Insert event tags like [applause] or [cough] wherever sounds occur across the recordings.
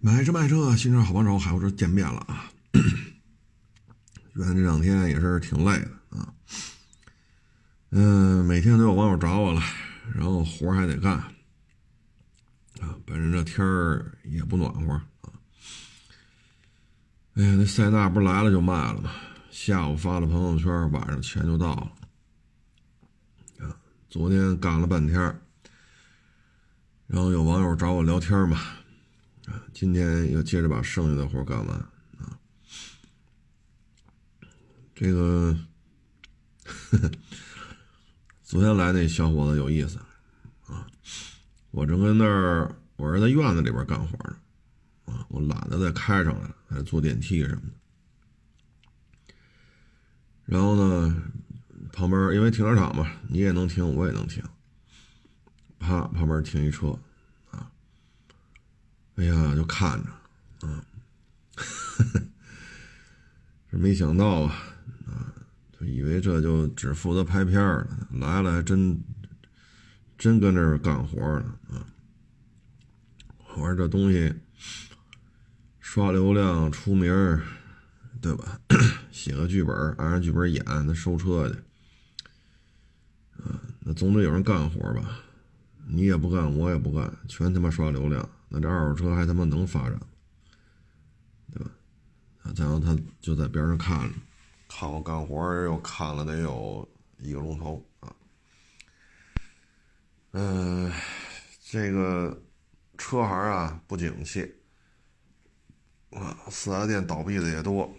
买车卖车，新车好帮手，海沃车见面了啊！[coughs] 原来这两天也是挺累的啊，嗯，每天都有网友找我了，然后活还得干啊，本身这天儿也不暖和啊。哎呀，那塞纳不是来了就卖了吗？下午发了朋友圈，晚上钱就到了啊。昨天干了半天，然后有网友找我聊天嘛。啊，今天又接着把剩下的活干完啊！这个，[laughs] 昨天来那小伙子有意思啊！我正跟那儿，我是在院子里边干活呢，啊，我懒得再开上来了，还坐电梯什么的。然后呢，旁边因为停车场嘛，你也能停，我也能停。啪，旁边停一车。哎呀，就看着，啊，[laughs] 这没想到啊，啊，就以为这就只负责拍片儿了，来了还真真跟这儿干活呢，啊，我说这东西刷流量出名儿，对吧？[coughs] 写个剧本，按着剧本演，那收车去，啊，那总得有人干活吧？你也不干，我也不干，全他妈刷流量。那这二手车还他妈能发展，对吧？然后他就在边上看着，看我干活又看了得有一个钟头啊。嗯，这个车行啊不景气啊，四 S 店倒闭的也多，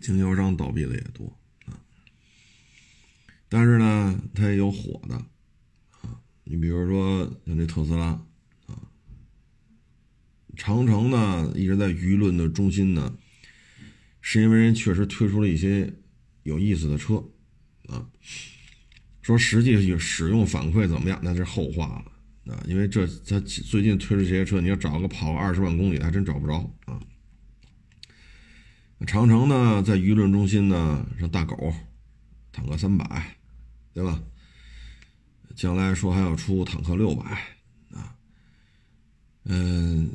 经销商倒闭的也多啊。但是呢，它也有火的啊，你比如说像这特斯拉。长城呢一直在舆论的中心呢，是因为人确实推出了一些有意思的车，啊，说实际使用反馈怎么样那是后话了啊，因为这他最近推出这些车，你要找个跑个二十万公里还真找不着啊。长城呢在舆论中心呢，像大狗，坦克三百，对吧？将来说还要出坦克六百啊，嗯。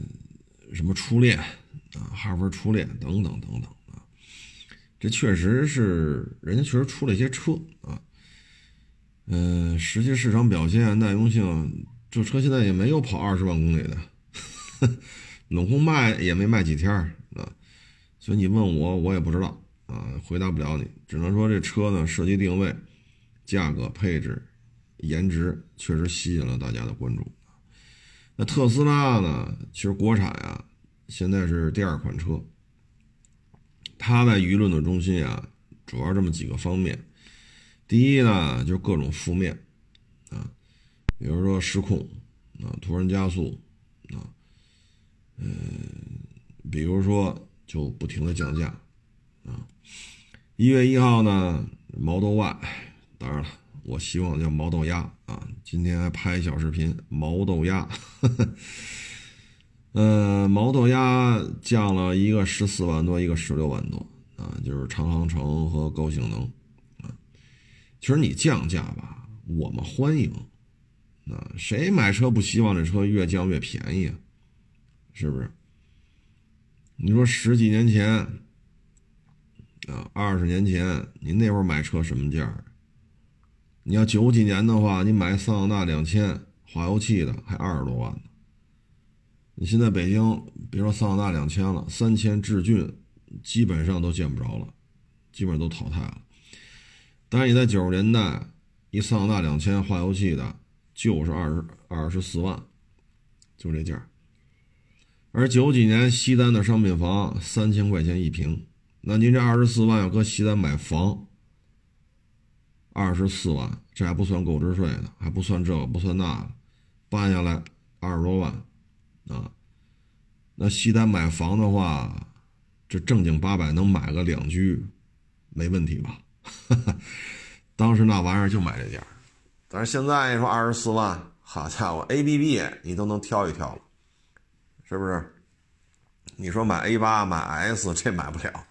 什么初恋啊，哈弗初恋等等等等啊，这确实是人家确实出了一些车啊，嗯，实际市场表现耐用性，这车现在也没有跑二十万公里的，冷空卖也没卖几天啊，所以你问我，我也不知道啊，回答不了你，只能说这车呢，设计定位、价格、配置、颜值确实吸引了大家的关注。那特斯拉呢？其实国产啊，现在是第二款车。它在舆论的中心啊，主要这么几个方面。第一呢，就是各种负面啊，比如说失控啊，突然加速啊，嗯，比如说就不停的降价啊。一月一号呢，Model Y，当然了。我希望叫毛豆鸭啊！今天还拍小视频，毛豆鸭，[laughs] 呃，毛豆鸭降了一个十四万多，一个十六万多啊，就是长航程和高性能啊。其实你降价吧，我们欢迎啊，谁买车不希望这车越降越便宜啊？是不是？你说十几年前啊，二十年前，你那会儿买车什么价？你要九几年的话，你买桑塔纳两千化油器的还二十多万呢。你现在北京别说桑塔纳两千了，三千志俊基本上都见不着了，基本上都淘汰了。但是你在九十年代，一桑塔纳两千化油器的就是二十二十四万，就这价。而九几年西单的商品房三千块钱一平，那您这二十四万要搁西单买房？二十四万，这还不算购置税呢，还不算这个，不算那，办下来二十多万，啊，那西单买房的话，这正经八百能买个两居，没问题吧？[laughs] 当时那玩意儿就买这价，但是现在你说二十四万，好家伙，A B B 你都能挑一挑了，是不是？你说买 A 八买 S 这买不了，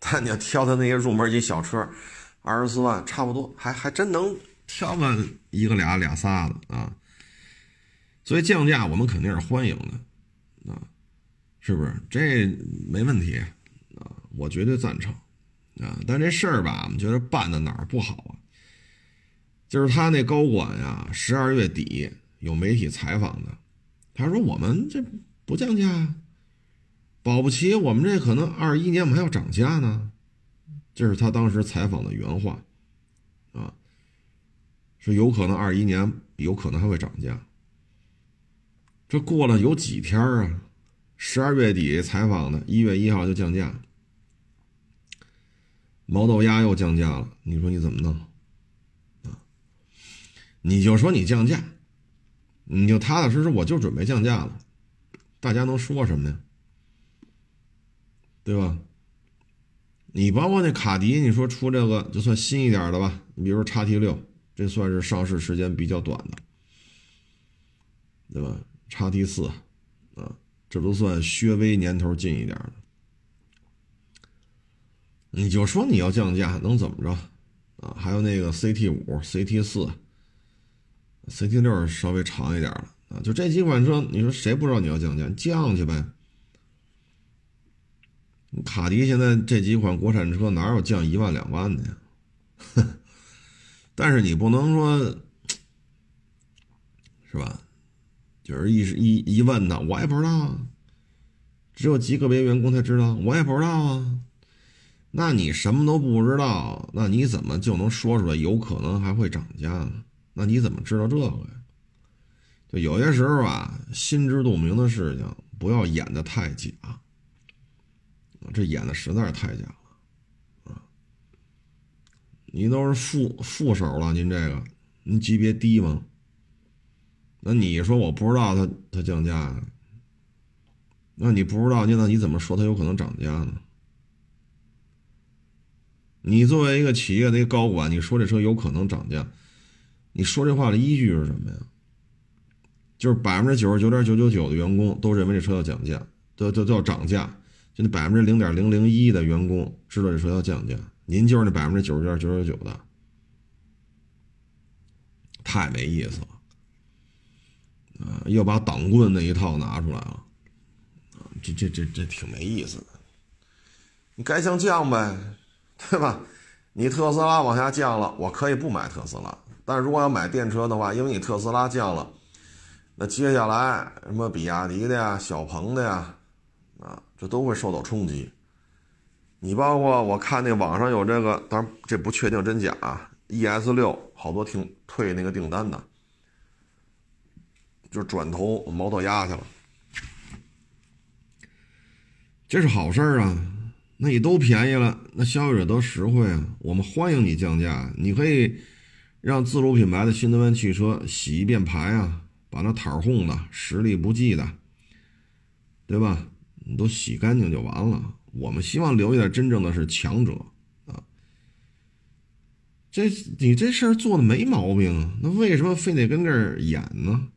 但你要挑它那些入门级小车。二十四万差不多，还还真能挑个一个俩俩仨的啊！所以降价我们肯定是欢迎的啊，是不是？这没问题啊，我绝对赞成啊。但这事儿吧，我们觉得办的哪儿不好啊？就是他那高管呀，十二月底有媒体采访的，他说我们这不降价，保不齐我们这可能二一年我们还要涨价呢。这是他当时采访的原话，啊，说有可能二一年有可能还会涨价。这过了有几天啊？十二月底采访的，一月一号就降价，毛豆鸭又降价了。你说你怎么弄？啊，你就说你降价，你就踏踏实实，我就准备降价了，大家能说什么呢？对吧？你包括那卡迪，你说出这个就算新一点的吧，你比如说叉 T 六，这算是上市时间比较短的，对吧？叉 T 四，啊，这都算略微年头近一点的。你就说你要降价，能怎么着？啊，还有那个 CT 五、CT 四、CT 六稍微长一点了啊，就这几款车，你说谁不知道你要降价？降去呗。卡迪现在这几款国产车哪有降一万两万的呀？[laughs] 但是你不能说，是吧？就是一一一问他，我也不知道啊，只有极个别员工才知道，我也不知道啊。那你什么都不知道，那你怎么就能说出来有可能还会涨价呢？那你怎么知道这个呀？就有些时候啊，心知肚明的事情，不要演的太假。这演的实在是太假了，啊！你都是副副手了，您这个，您级别低吗？那你说我不知道他他降价，那你不知道，那你怎么说他有可能涨价呢？你作为一个企业的一个高管，你说这车有可能涨价，你说这话的依据是什么呀？就是百分之九十九点九九九的员工都认为这车要降价，都都都要涨价。就那百分之零点零零一的员工知道这车要降价，您就是那百分之九十点九九九的，太没意思了，啊，又把挡棍那一套拿出来了，啊，这这这这挺没意思的。你该降降呗，对吧？你特斯拉往下降了，我可以不买特斯拉，但是如果要买电车的话，因为你特斯拉降了，那接下来什么比亚迪的呀、小鹏的呀。这都会受到冲击。你包括我看那网上有这个，当然这不确定真假啊。ES 六好多停退那个订单的，就转头毛豆压去了。这是好事儿啊，那你都便宜了，那消费者都实惠啊。我们欢迎你降价，你可以让自主品牌的新能源汽车洗一遍牌啊，把那摊儿红的、实力不济的，对吧？你都洗干净就完了。我们希望留下真正的是强者啊！这你这事儿做的没毛病啊，那为什么非得跟这儿演呢？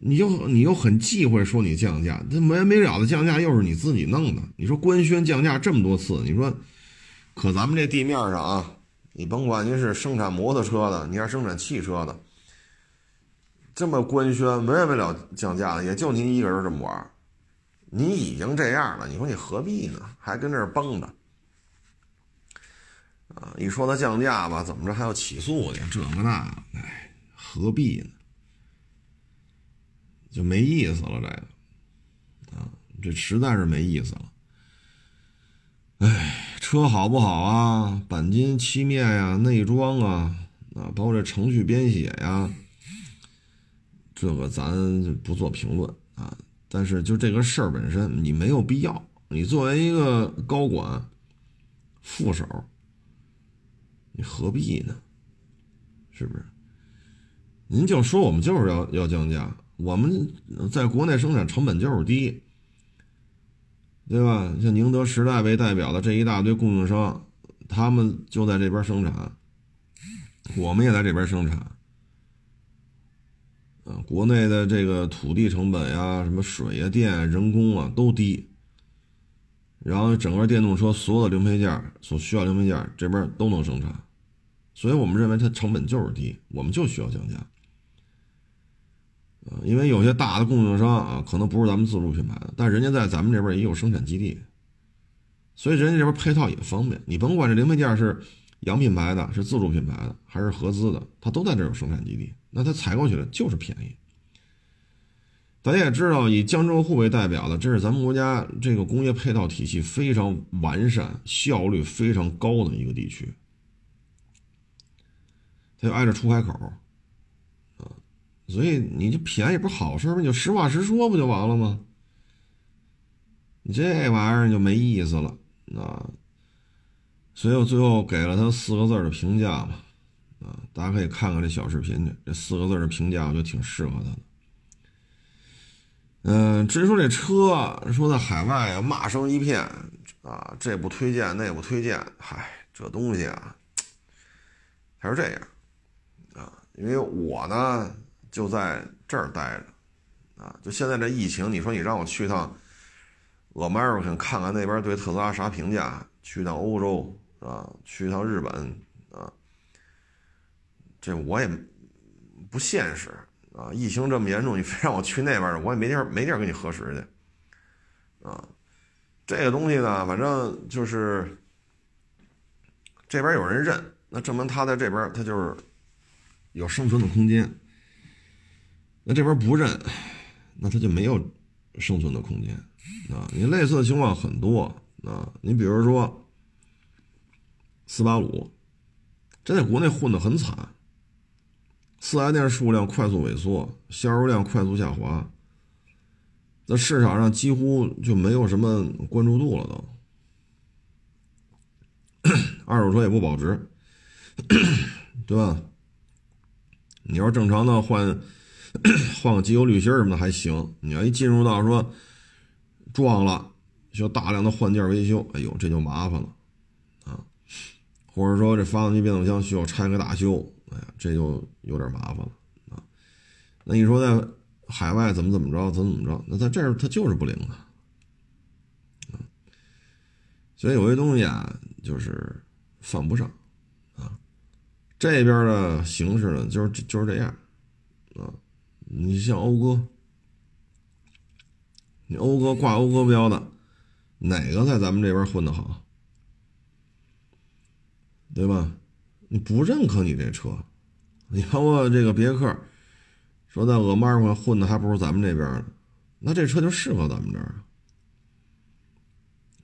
你又你又很忌讳说你降价，这没完没了的降价又是你自己弄的。你说官宣降价这么多次，你说可咱们这地面上啊，你甭管您是生产摩托车的，你还是生产汽车的。这么官宣没完没了降价的，也就您一个人这么玩你已经这样了，你说你何必呢？还跟这儿绷着啊？一说他降价吧，怎么着还要起诉去？这个那，哎，何必呢？就没意思了，这个啊，这实在是没意思了。哎，车好不好啊？钣金漆面呀，内装啊，啊，包括这程序编写呀。这个咱不做评论啊，但是就这个事儿本身，你没有必要。你作为一个高管、副手，你何必呢？是不是？您就说我们就是要要降价，我们在国内生产成本就是低，对吧？像宁德时代为代表的这一大堆供应商，他们就在这边生产，我们也在这边生产。啊，国内的这个土地成本呀，什么水呀、电、人工啊都低，然后整个电动车所有的零配件所需要零配件这边都能生产，所以我们认为它成本就是低，我们就需要降价。啊，因为有些大的供应商啊，可能不是咱们自主品牌的，但人家在咱们这边也有生产基地，所以人家这边配套也方便。你甭管这零配件是洋品牌的、是自主品牌的还是合资的，它都在这有生产基地，那它采购起来就是便宜。大家也知道，以江浙沪为代表的，这是咱们国家这个工业配套体系非常完善、效率非常高的一个地区。它就挨着出海口，啊，所以你就便宜不是好事吗？你就实话实说不就完了吗？你这玩意儿就没意思了，啊，所以我最后给了他四个字的评价嘛，啊，大家可以看看这小视频去，这四个字的评价我觉得挺适合他的。嗯，至于说这车，说在海外啊骂声一片，啊，这不推荐，那不推荐，嗨，这东西啊，还是这样，啊，因为我呢就在这儿待着，啊，就现在这疫情，你说你让我去趟 American 看看那边对特斯拉啥评价，去趟欧洲啊，去一趟日本啊，这我也不现实。啊，疫情这么严重，你非让我去那边我也没地儿没地儿跟你核实去。啊，这个东西呢，反正就是这边有人认，那证明他在这边他就是有生存的空间。那这边不认，那他就没有生存的空间。啊，你类似的情况很多啊，你比如说斯巴鲁，这在国内混得很惨。四 S 店数量快速萎缩，销售量快速下滑，在市场上几乎就没有什么关注度了，都。二手车也不保值，对吧？你要正常的换换个机油滤芯什么的还行，你要一进入到说撞了需要大量的换件维修，哎呦，这就麻烦了！或者说这发动机变速箱需要拆个大修。哎呀，这就有点麻烦了啊！那你说在海外怎么怎么着，怎么怎么着？那在这儿它就是不灵啊！所以有些东西啊，就是犯不上啊。这边的形式呢，就是就是这样啊。你像讴歌，你讴歌挂讴歌标的，哪个在咱们这边混的好？对吧？你不认可你这车，你包括这个别克，说在俄马尔混的还不如咱们这边呢，那这车就适合咱们这儿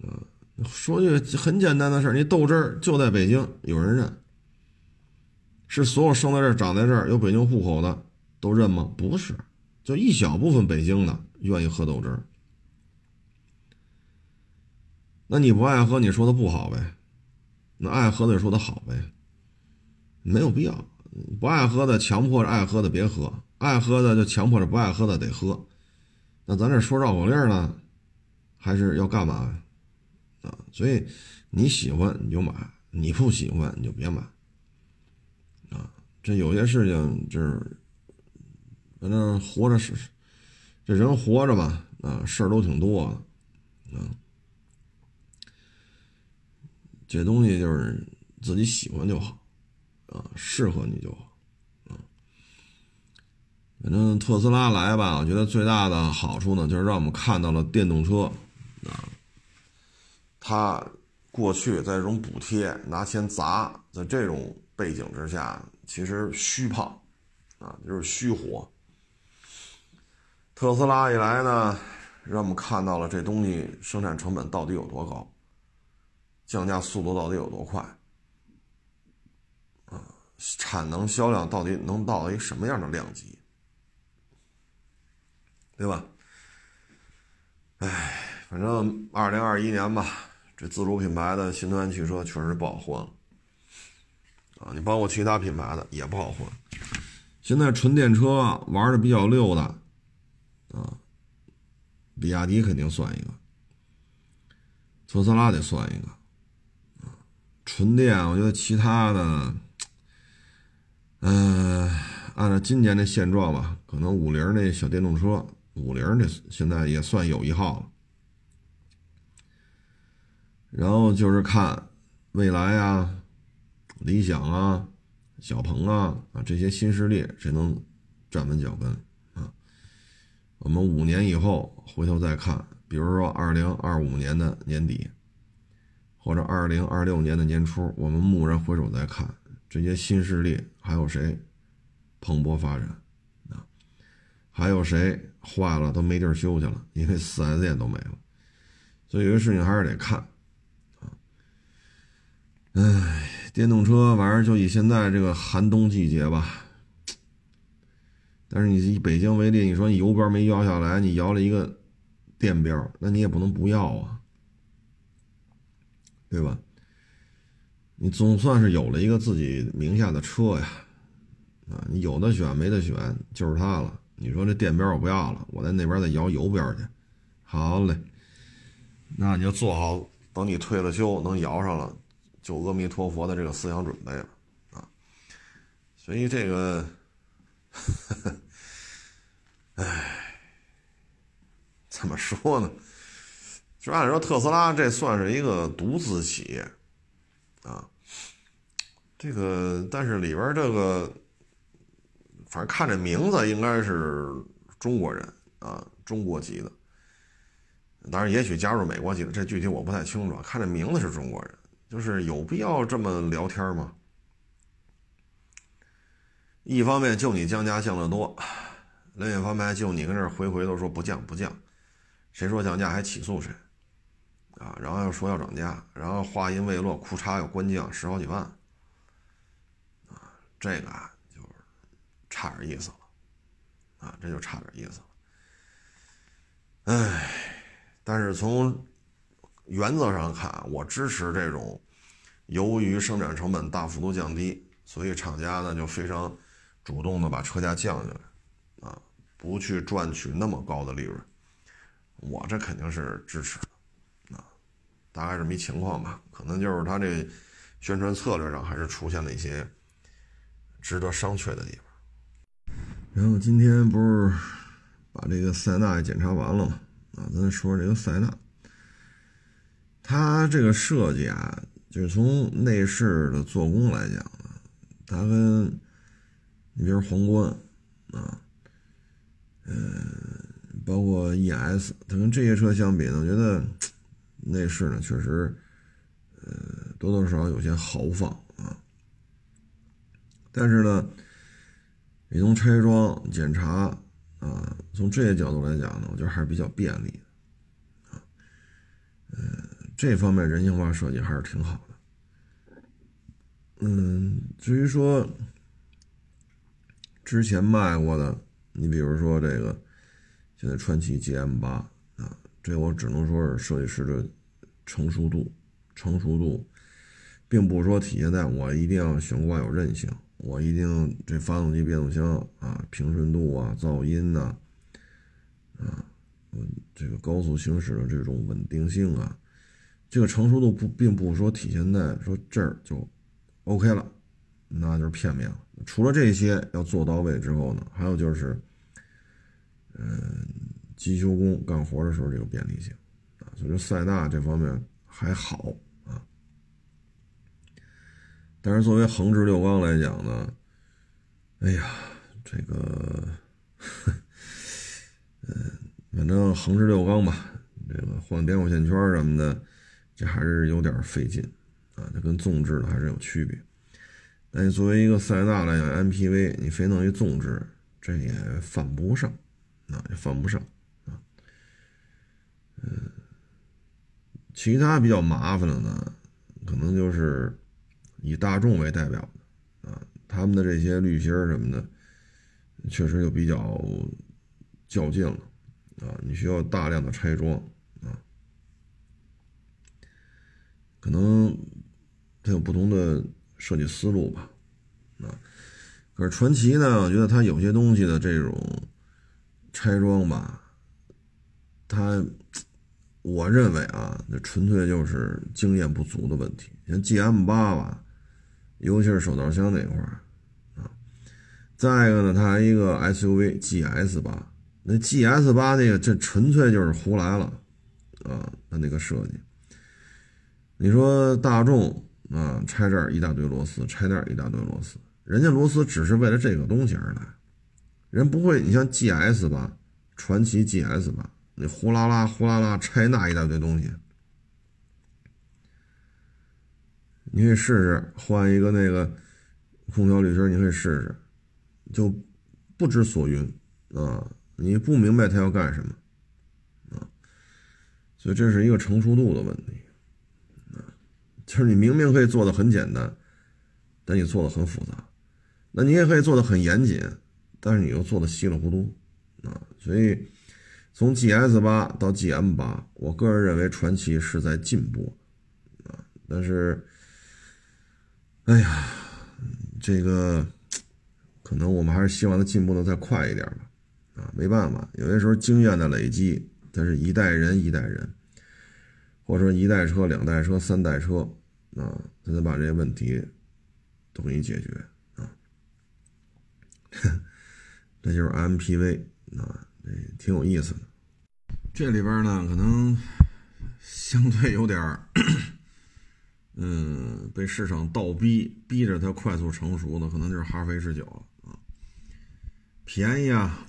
啊。说句很简单的事儿，你豆汁儿就在北京有人认，是所有生在这儿、长在这儿、有北京户口的都认吗？不是，就一小部分北京的愿意喝豆汁儿。那你不爱喝，你说它不好呗？那爱喝的就说它好呗？没有必要，不爱喝的强迫着爱喝的别喝，爱喝的就强迫着不爱喝的得喝。那咱这说绕口令呢，还是要干嘛啊？所以你喜欢你就买，你不喜欢你就别买。啊，这有些事情就是，反正活着是，这人活着吧，啊，事儿都挺多的，啊，这东西就是自己喜欢就好。啊，适合你就好，啊，反正特斯拉来吧，我觉得最大的好处呢，就是让我们看到了电动车，啊，它过去在这种补贴拿钱砸，在这种背景之下，其实虚胖，啊，就是虚火。特斯拉一来呢，让我们看到了这东西生产成本到底有多高，降价速度到底有多快。啊产能销量到底能到一什么样的量级，对吧？哎，反正二零二一年吧，这自主品牌的新能源汽车确实不好混了啊！你包括其他品牌的也不好混。现在纯电车玩的比较溜的啊，比亚迪肯定算一个，特斯拉得算一个。纯电，我觉得其他的。嗯，按照今年的现状吧，可能五菱那小电动车，五菱这现在也算有一号了。然后就是看蔚来啊、理想啊、小鹏啊啊这些新势力谁能站稳脚跟啊？我们五年以后回头再看，比如说二零二五年的年底，或者二零二六年的年初，我们蓦然回首再看，这些新势力还有谁蓬勃发展啊？还有谁坏了都没地儿修去了，因为四 S 店都没了。所以有些事情还是得看啊。唉，电动车反正就以现在这个寒冬季节吧。但是你以北京为例，你说你油标没摇下来，你摇了一个电标，那你也不能不要啊，对吧？你总算是有了一个自己名下的车呀，啊，你有的选没得选，就是它了。你说这电标我不要了，我在那边再摇油边去，好嘞，那你就做好等你退了休能摇上了，就阿弥陀佛的这个思想准备了啊。所以这个。呵呵，唉，怎么说呢？就按说特斯拉这算是一个独资企业啊，这个但是里边这个，反正看这名字应该是中国人啊，中国籍的。当然，也许加入美国籍的，这具体我不太清楚。看这名字是中国人，就是有必要这么聊天吗？一方面就你降价降得多，另一方面就你跟这回回都说不降不降，谁说降价还起诉谁，啊，然后又说要涨价，然后话音未落，裤衩又关降十好几万，啊，这个啊就是差点意思了，啊，这就差点意思了，哎，但是从原则上看，我支持这种由于生产成本大幅度降低，所以厂家呢就非常。主动的把车价降下来，啊，不去赚取那么高的利润，我这肯定是支持，大概这么一情况吧，可能就是他这宣传策略上还是出现了一些值得商榷的地方。然后今天不是把这个塞纳也检查完了吗？啊，咱说说这个塞纳，它这个设计啊，就是从内饰的做工来讲呢，它跟你比如皇冠，啊，嗯，包括 ES，它跟这些车相比呢，我觉得内饰呢确实，呃，多多少少有些豪放啊。但是呢，你从拆装检查啊，从这些角度来讲呢，我觉得还是比较便利的，啊，呃，这方面人性化设计还是挺好的。嗯，至于说。之前卖过的，你比如说这个，现在川崎 GM 八，这我只能说是设计师的成熟度，成熟度，并不是说体现在我一定要悬挂有韧性，我一定这发动机、变速箱啊平顺度啊、噪音呐，啊，这个高速行驶的这种稳定性啊，这个成熟度不并不是说体现在说这儿就 OK 了，那就是片面了。除了这些要做到位之后呢，还有就是，嗯，机修工干活的时候这个便利性啊，所以说塞纳这方面还好啊。但是作为横置六缸来讲呢，哎呀，这个，嗯，反正横置六缸吧，这个换点火线圈什么的，这还是有点费劲啊，它跟纵置的还是有区别。那你作为一个塞纳来讲，MPV，你非弄一纵置，这也犯不上，啊，也犯不上，嗯，其他比较麻烦的呢，可能就是以大众为代表的，啊，他们的这些滤芯什么的，确实就比较较劲了，啊，你需要大量的拆装，啊，可能它有不同的。设计思路吧，啊，可是传奇呢？我觉得它有些东西的这种拆装吧，它，我认为啊，那纯粹就是经验不足的问题。像 G M 八吧，尤其是手套箱那块儿啊，再一个呢，它还一个 S U V G S 八，那 G S 八那个这纯粹就是胡来了啊，它那个设计，你说大众。啊，拆这儿一大堆螺丝，拆那儿一大堆螺丝，人家螺丝只是为了这个东西而来，人不会。你像 GS 吧，传奇 GS 吧，你呼啦啦呼啦啦拆那一大堆东西，你可以试试换一个那个空调滤芯，你可以试试，就不知所云啊，你不明白他要干什么啊，所以这是一个成熟度的问题啊，就是你明明可以做的很简单，但你做的很复杂，那你也可以做的很严谨，但是你又做的稀里糊涂。啊，所以从 GS 八到 GM 八，我个人认为传奇是在进步啊。但是，哎呀，这个可能我们还是希望它进步的再快一点吧。啊，没办法，有些时候经验的累积，它是一代人一代人，或者说一代车、两代车、三代车啊，才能把这些问题都给你解决啊。[laughs] 这就是 MPV。啊，哎挺有意思的。这里边呢，可能相对有点嗯，被市场倒逼，逼着它快速成熟的，可能就是哈弗 H 九了啊。便宜啊！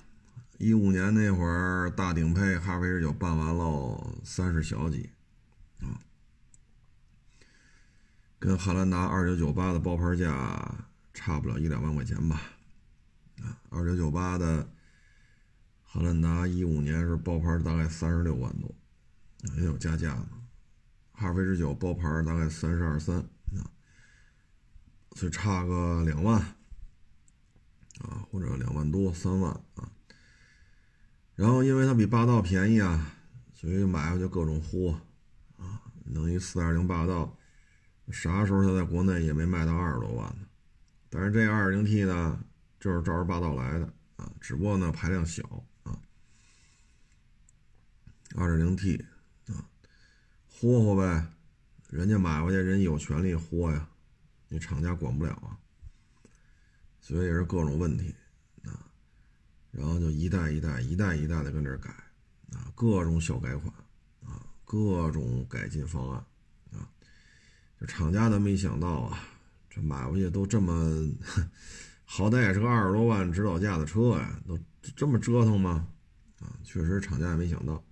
一五年那会儿大顶配哈弗 H 九办完了三十小几啊，跟汉兰达二九九八的包牌价差不了一两万块钱吧？啊，二九九八的。汉兰达一五年是包牌大概三十六万多，也有加价嘛。哈弗 H 九包牌大概三十二三啊，所以差个两万啊，或者两万多三万啊。然后因为它比霸道便宜啊，所以买回去各种豁啊，弄一四二零霸道，啥时候它在国内也没卖到二十多万呢。但是这二零 T 呢，就是照着霸道来的啊，只不过呢排量小。二点零 T 啊，豁豁呗，人家买回去，人有权利豁呀，你厂家管不了啊，所以也是各种问题啊，然后就一代一代、一代一代的跟这改啊，各种小改款啊，各种改进方案啊，这厂家都没想到啊，这买回去都这么，好歹也是个二十多万指导价的车呀，都这么折腾吗？啊，确实厂家也没想到。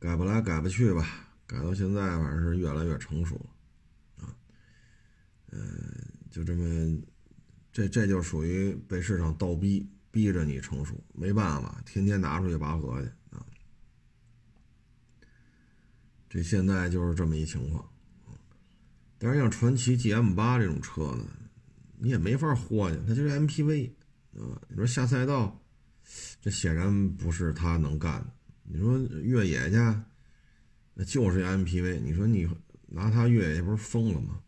改不来，改不去吧。改到现在，反正是越来越成熟了，啊，嗯，就这么，这这就属于被市场倒逼，逼着你成熟，没办法，天天拿出去拔河去啊。这现在就是这么一情况，但是像传祺 GM 八这种车呢，你也没法豁去，它就是 MPV，啊，你说下赛道，这显然不是他能干的。你说越野去，那就是 MPV。你说你拿它越野，不是疯了吗？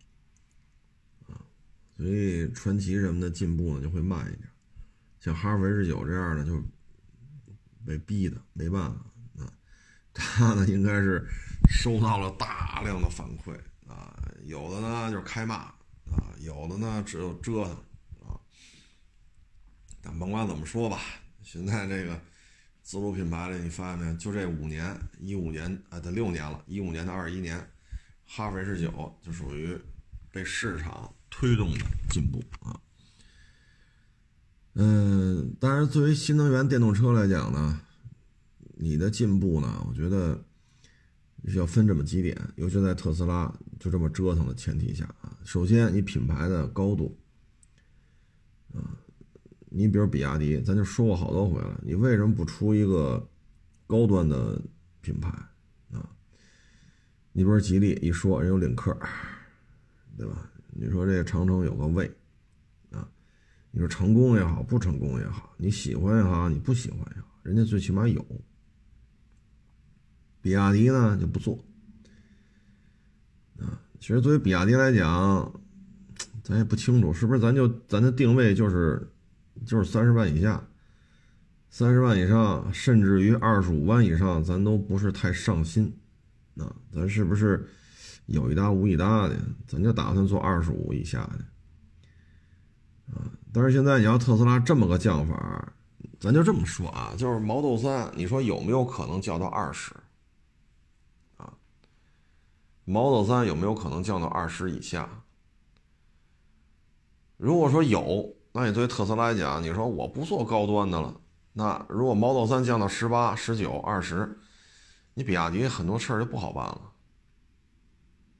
啊，所以传奇什么的进步呢就会慢一点。像哈弗 H 九这样的就被逼的没办法啊。他呢应该是收到了大量的反馈啊，有的呢就是开骂啊，有的呢只有折腾啊。但甭管怎么说吧，现在这个。自主品牌里，你发现没？就这五年，一五年啊，得六年了，一五年到二一年，哈弗 H 九就属于被市场推动的进步啊。嗯，当然，作为新能源电动车来讲呢，你的进步呢，我觉得要分这么几点，尤其在特斯拉就这么折腾的前提下啊。首先，你品牌的高度啊。你比如比亚迪，咱就说过好多回了，你为什么不出一个高端的品牌啊？你比如吉利一说人有领克，对吧？你说这长城有个魏啊，你说成功也好，不成功也好，你喜欢也好，你不喜欢也好，人家最起码有。比亚迪呢就不做啊。其实作为比亚迪来讲，咱也不清楚是不是咱就咱的定位就是。就是三十万以下，三十万以上，甚至于二十五万以上，咱都不是太上心。啊，咱是不是有一搭无一搭的？咱就打算做二十五以下的。啊，但是现在你要特斯拉这么个降法，咱就这么说啊，就是 Model 三，你说有没有可能降到二十？啊，Model 三有没有可能降到二十以下？如果说有。那你对特斯拉来讲，你说我不做高端的了，那如果 Model 3降到十八、十九、二十，你比亚迪很多事儿就不好办了。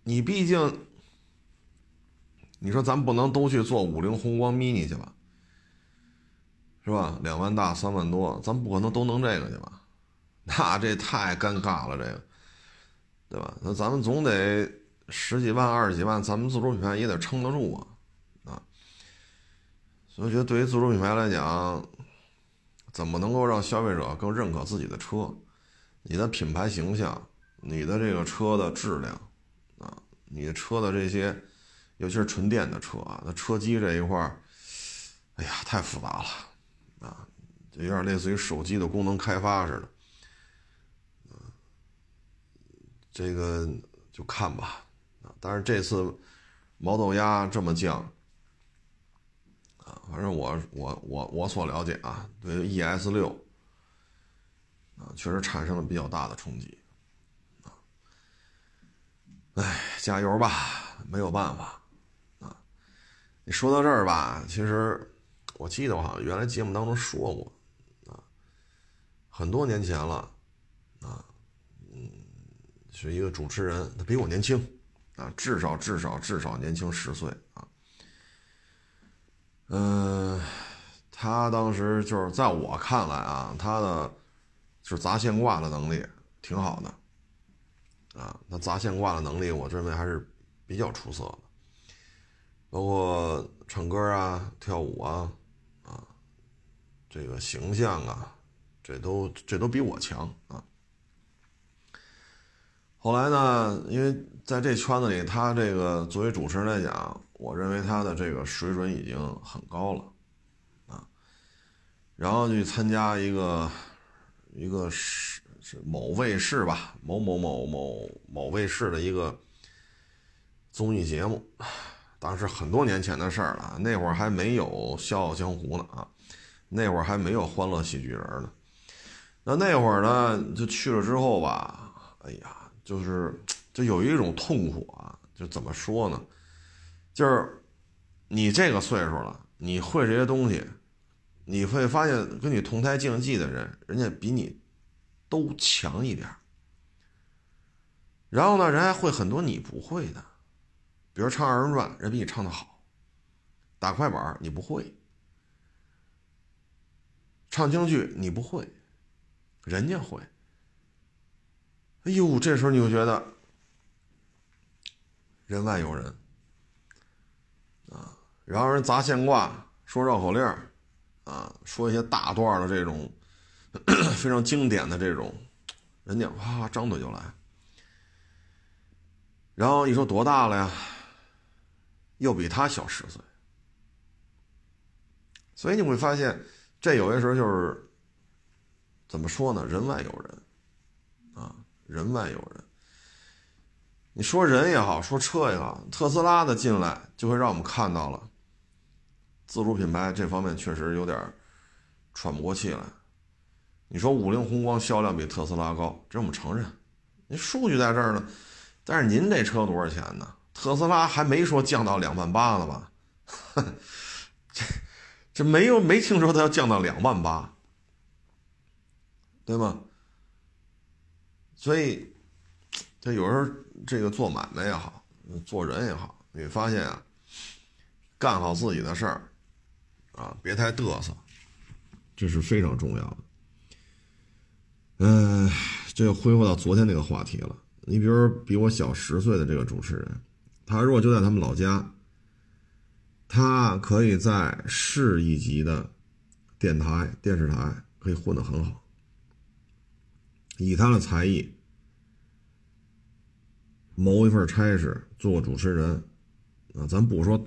你毕竟，你说咱不能都去做五菱宏光 mini 去吧？是吧？两万大三万多，咱不可能都弄这个去吧？那这太尴尬了，这个，对吧？那咱们总得十几万、二十几万，咱们自主品牌也得撑得住，啊！所以觉得，对于自主品牌来讲，怎么能够让消费者更认可自己的车？你的品牌形象，你的这个车的质量，啊，你的车的这些，尤其是纯电的车啊，那车机这一块儿，哎呀，太复杂了，啊，就有点类似于手机的功能开发似的。这个就看吧，啊，但是这次毛豆鸭这么降，啊，反正我我我我所了解啊，对 ES 六，啊，确实产生了比较大的冲击，啊，哎，加油吧，没有办法，啊，你说到这儿吧，其实我记得我好像原来节目当中说过，啊，很多年前了。啊，嗯是一个主持人，他比我年轻，啊，至少至少至少年轻十岁嗯，他当时就是在我看来啊，他的就是砸线挂的能力挺好的，啊，他砸线挂的能力，我认为还是比较出色的，包括唱歌啊、跳舞啊，啊，这个形象啊，这都这都比我强啊。后来呢？因为在这圈子里，他这个作为主持人来讲，我认为他的这个水准已经很高了，啊，然后去参加一个一个是是某卫视吧，某某某某某卫视的一个综艺节目，当时很多年前的事儿了，那会儿还没有《笑傲江湖》呢啊，那会儿还没有《欢乐喜剧人》呢，那那会儿呢，就去了之后吧，哎呀。就是，就有一种痛苦啊，就怎么说呢？就是你这个岁数了，你会这些东西，你会发现跟你同台竞技的人，人家比你都强一点。然后呢，人还会很多你不会的，比如唱二人转，人比你唱的好；打快板你不会；唱京剧你不会，人家会。哎呦，这时候你就觉得人外有人，然后人砸线挂，说绕口令啊，说一些大段的这种 [clears throat] 非常经典的这种，人家哇张嘴就来。然后你说多大了呀？又比他小十岁，所以你会发现，这有些时候就是怎么说呢？人外有人。啊人外有人，你说人也好，说车也好，特斯拉的进来就会让我们看到了，自主品牌这方面确实有点喘不过气来。你说五菱宏光销量比特斯拉高，这我们承认，你数据在这儿呢。但是您这车多少钱呢？特斯拉还没说降到两万八呢吧？[laughs] 这这没有没听说它要降到两万八，对吗？所以，这有时候这个做买卖也好，做人也好，你发现啊，干好自己的事儿，啊，别太嘚瑟，这是非常重要的。嗯，这又恢复到昨天那个话题了。你比如比我小十岁的这个主持人，他如果就在他们老家，他可以在市一级的电台、电视台可以混得很好。以他的才艺谋一份差事，做个主持人，啊，咱不说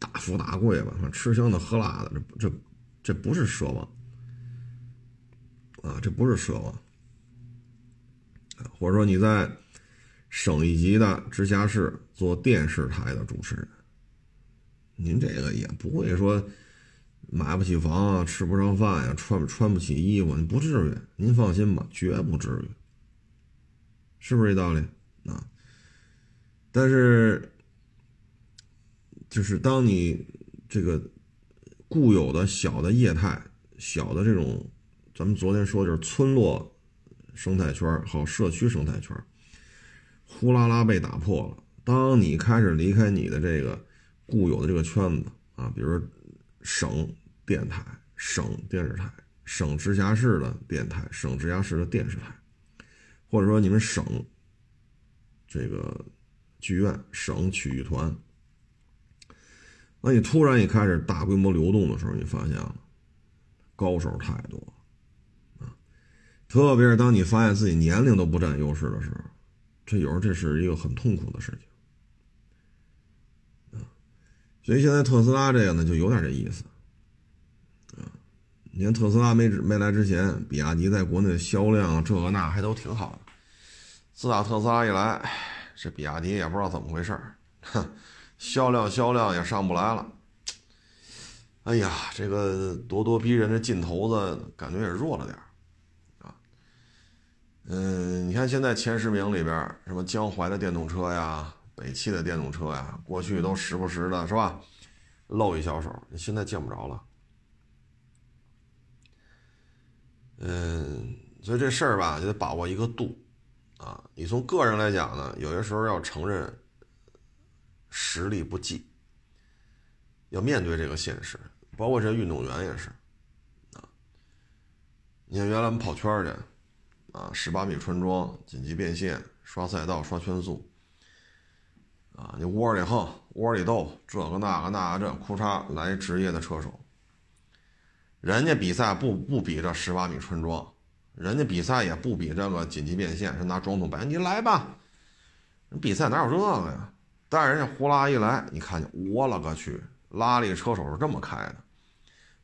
大富大贵吧，吃香的喝辣的，这这这不是奢望啊，这不是奢望，或者说你在省一级的直辖市做电视台的主持人，您这个也不会说。买不起房啊，吃不上饭呀，穿穿不起衣服，你不至于，您放心吧，绝不至于，是不是这道理啊？但是，就是当你这个固有的小的业态、小的这种咱们昨天说就是村落生态圈和社区生态圈，呼啦啦被打破了。当你开始离开你的这个固有的这个圈子啊，比如省电台、省电视台、省直辖市的电台、省直辖市的电视台，或者说你们省这个剧院、省曲艺团，那你突然一开始大规模流动的时候，你发现了高手太多啊，特别是当你发现自己年龄都不占优势的时候，这有时候这是一个很痛苦的事情。所以现在特斯拉这个呢，就有点这意思，啊，你看特斯拉没没来之前，比亚迪在国内销量这个那还都挺好的。自打特斯拉一来，这比亚迪也不知道怎么回事哼，销量销量也上不来了。哎呀，这个咄咄逼人的劲头子感觉也弱了点啊。嗯，你看现在前十名里边，什么江淮的电动车呀。北汽的电动车呀，过去都时不时的是吧，露一小手，现在见不着了。嗯，所以这事儿吧，就得把握一个度啊。你从个人来讲呢，有些时候要承认实力不济，要面对这个现实。包括这些运动员也是啊。你看原来我们跑圈去啊，十八米穿桩、紧急变线、刷赛道、刷圈速。啊，你窝里横，窝里斗，这个那个那个这，裤衩来职业的车手。人家比赛不不比这十八米穿桩，人家比赛也不比这个紧急变线，是拿桩桶摆。你来吧，比赛哪有这个呀？但是人家呼啦一来，你看见，我了个去，拉力车手是这么开的，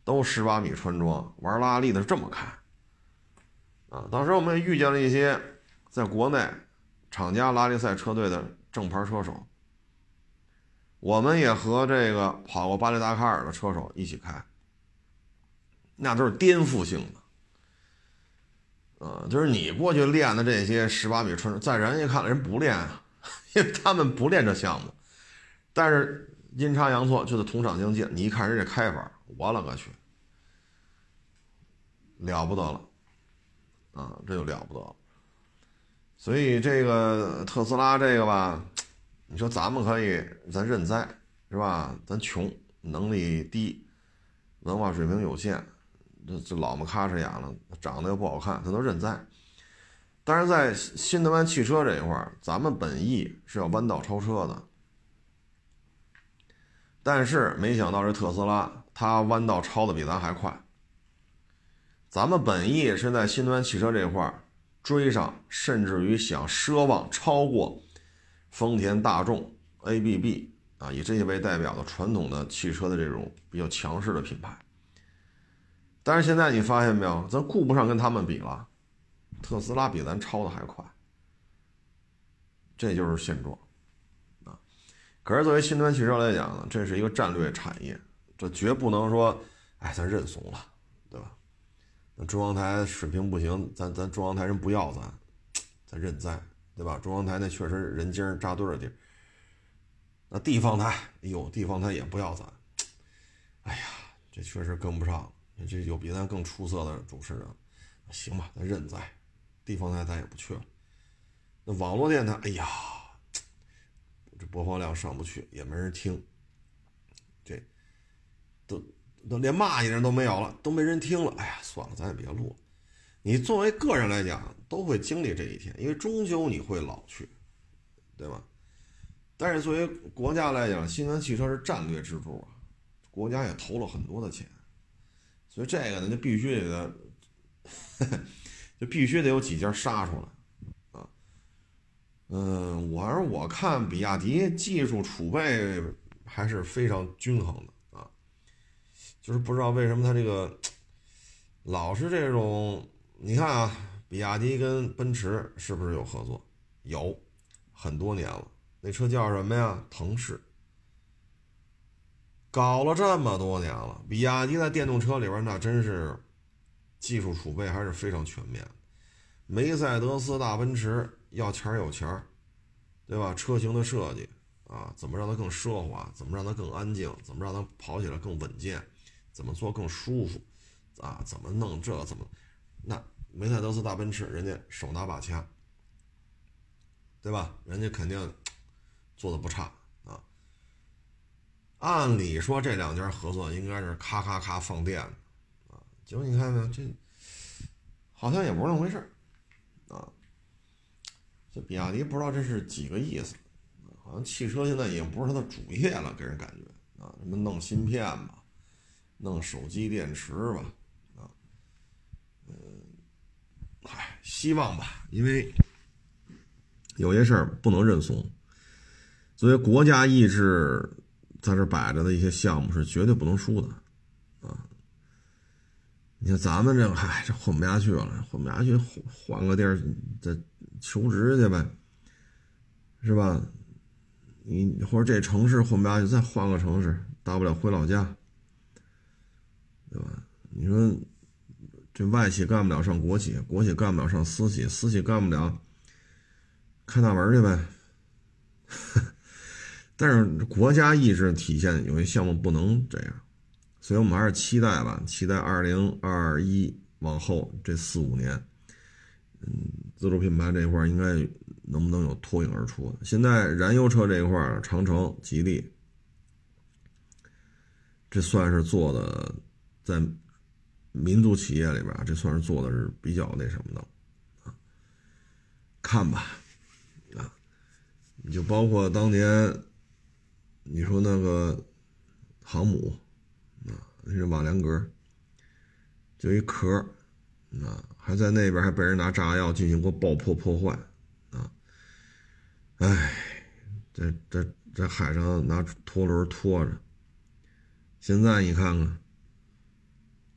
都十八米穿桩，玩拉力的是这么开。啊，当时我们也遇见了一些在国内厂家拉力赛车队的正牌车手。我们也和这个跑过巴黎达喀尔的车手一起开，那都是颠覆性的，呃，就是你过去练的这些十八米穿，在人家看来人不练啊，为 [laughs] 他们不练这项目，但是阴差阳错就得同场竞技，你一看人家开法，我勒个去，了不得了，啊，这就了不得了，所以这个特斯拉这个吧。你说咱们可以，咱认栽，是吧？咱穷，能力低，文化水平有限，这这老么咔哧眼了，长得又不好看，咱都认栽。但是在新能源汽车这一块儿咱们本意是要弯道超车的，但是没想到这特斯拉，它弯道超的比咱还快。咱们本意是在新能源汽车这块儿追上，甚至于想奢望超过。丰田、大众、ABB 啊，以这些为代表的传统的汽车的这种比较强势的品牌，但是现在你发现没有，咱顾不上跟他们比了，特斯拉比咱超的还快，这就是现状啊。可是作为新能源汽车来讲呢，这是一个战略产业，这绝不能说，哎，咱认怂了，对吧？那中央台水平不行，咱咱中央台人不要咱，咱认栽。对吧？中央台那确实人精扎堆的地儿，那地方台，哎呦，地方台也不要咱，哎呀，这确实跟不上。这有比咱更出色的主持人，行吧，咱认栽。地方台咱也不去了。那网络电台，哎呀，这播放量上不去，也没人听。这都都连骂你的人都没有了，都没人听了。哎呀，算了，咱也别录了。你作为个人来讲，都会经历这一天，因为终究你会老去，对吧？但是作为国家来讲，新能源汽车是战略支柱啊，国家也投了很多的钱，所以这个呢，就必须得，就必须得有几家杀出来啊。嗯，我是我看比亚迪技术储备还是非常均衡的啊，就是不知道为什么它这个老是这种。你看啊，比亚迪跟奔驰是不是有合作？有，很多年了。那车叫什么呀？腾势。搞了这么多年了，比亚迪在电动车里边那真是技术储备还是非常全面。梅赛德斯大奔驰要钱有钱儿，对吧？车型的设计啊，怎么让它更奢华？怎么让它更安静？怎么让它跑起来更稳健？怎么做更舒服？啊，怎么弄这？怎么？那梅赛德斯大奔驰人家手拿把掐，对吧？人家肯定做的不差啊。按理说这两家合作应该是咔咔咔放电，结果你看没有这好像也不是那么回事啊。这比亚迪不知道这是几个意思，好像汽车现在已经不是它的主业了，给人感觉啊，什么弄芯片吧，弄手机电池吧，啊，嗯，唉，希望吧，因为有些事儿不能认怂，作为国家意志在这摆着的一些项目是绝对不能输的，你看咱们这个，嗨，这混不下去了，混不下去，换换个地儿再求职去呗，是吧？你或者这城市混不下去，再换个城市，大不了回老家，对吧？你说这外企干不了上国企，国企干不了上私企，私企干不了开大门去呗。[laughs] 但是国家意志体现，有些项目不能这样，所以我们还是期待吧，期待二零二一往后这四五年，嗯，自主品牌这一块应该能不能有脱颖而出？现在燃油车这一块长城、吉利，这算是做的在民族企业里边，这算是做的是比较那什么的啊，看吧，啊，你就包括当年。你说那个航母，那是瓦良格，就一壳啊，还在那边还被人拿炸药进行过爆破破坏啊！哎，这这在海上拿拖轮拖着，现在你看看，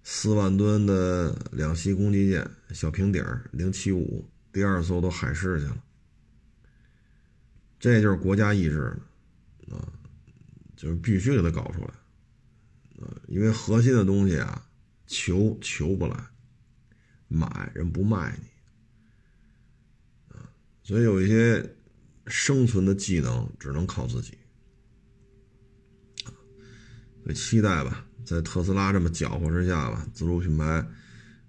四万吨的两栖攻击舰小平底儿零七五，第二艘都海试去了，这就是国家意志啊！就是必须给它搞出来，啊，因为核心的东西啊，求求不来，买人不卖你，啊，所以有一些生存的技能只能靠自己，啊，所以期待吧，在特斯拉这么搅和之下吧，自主品牌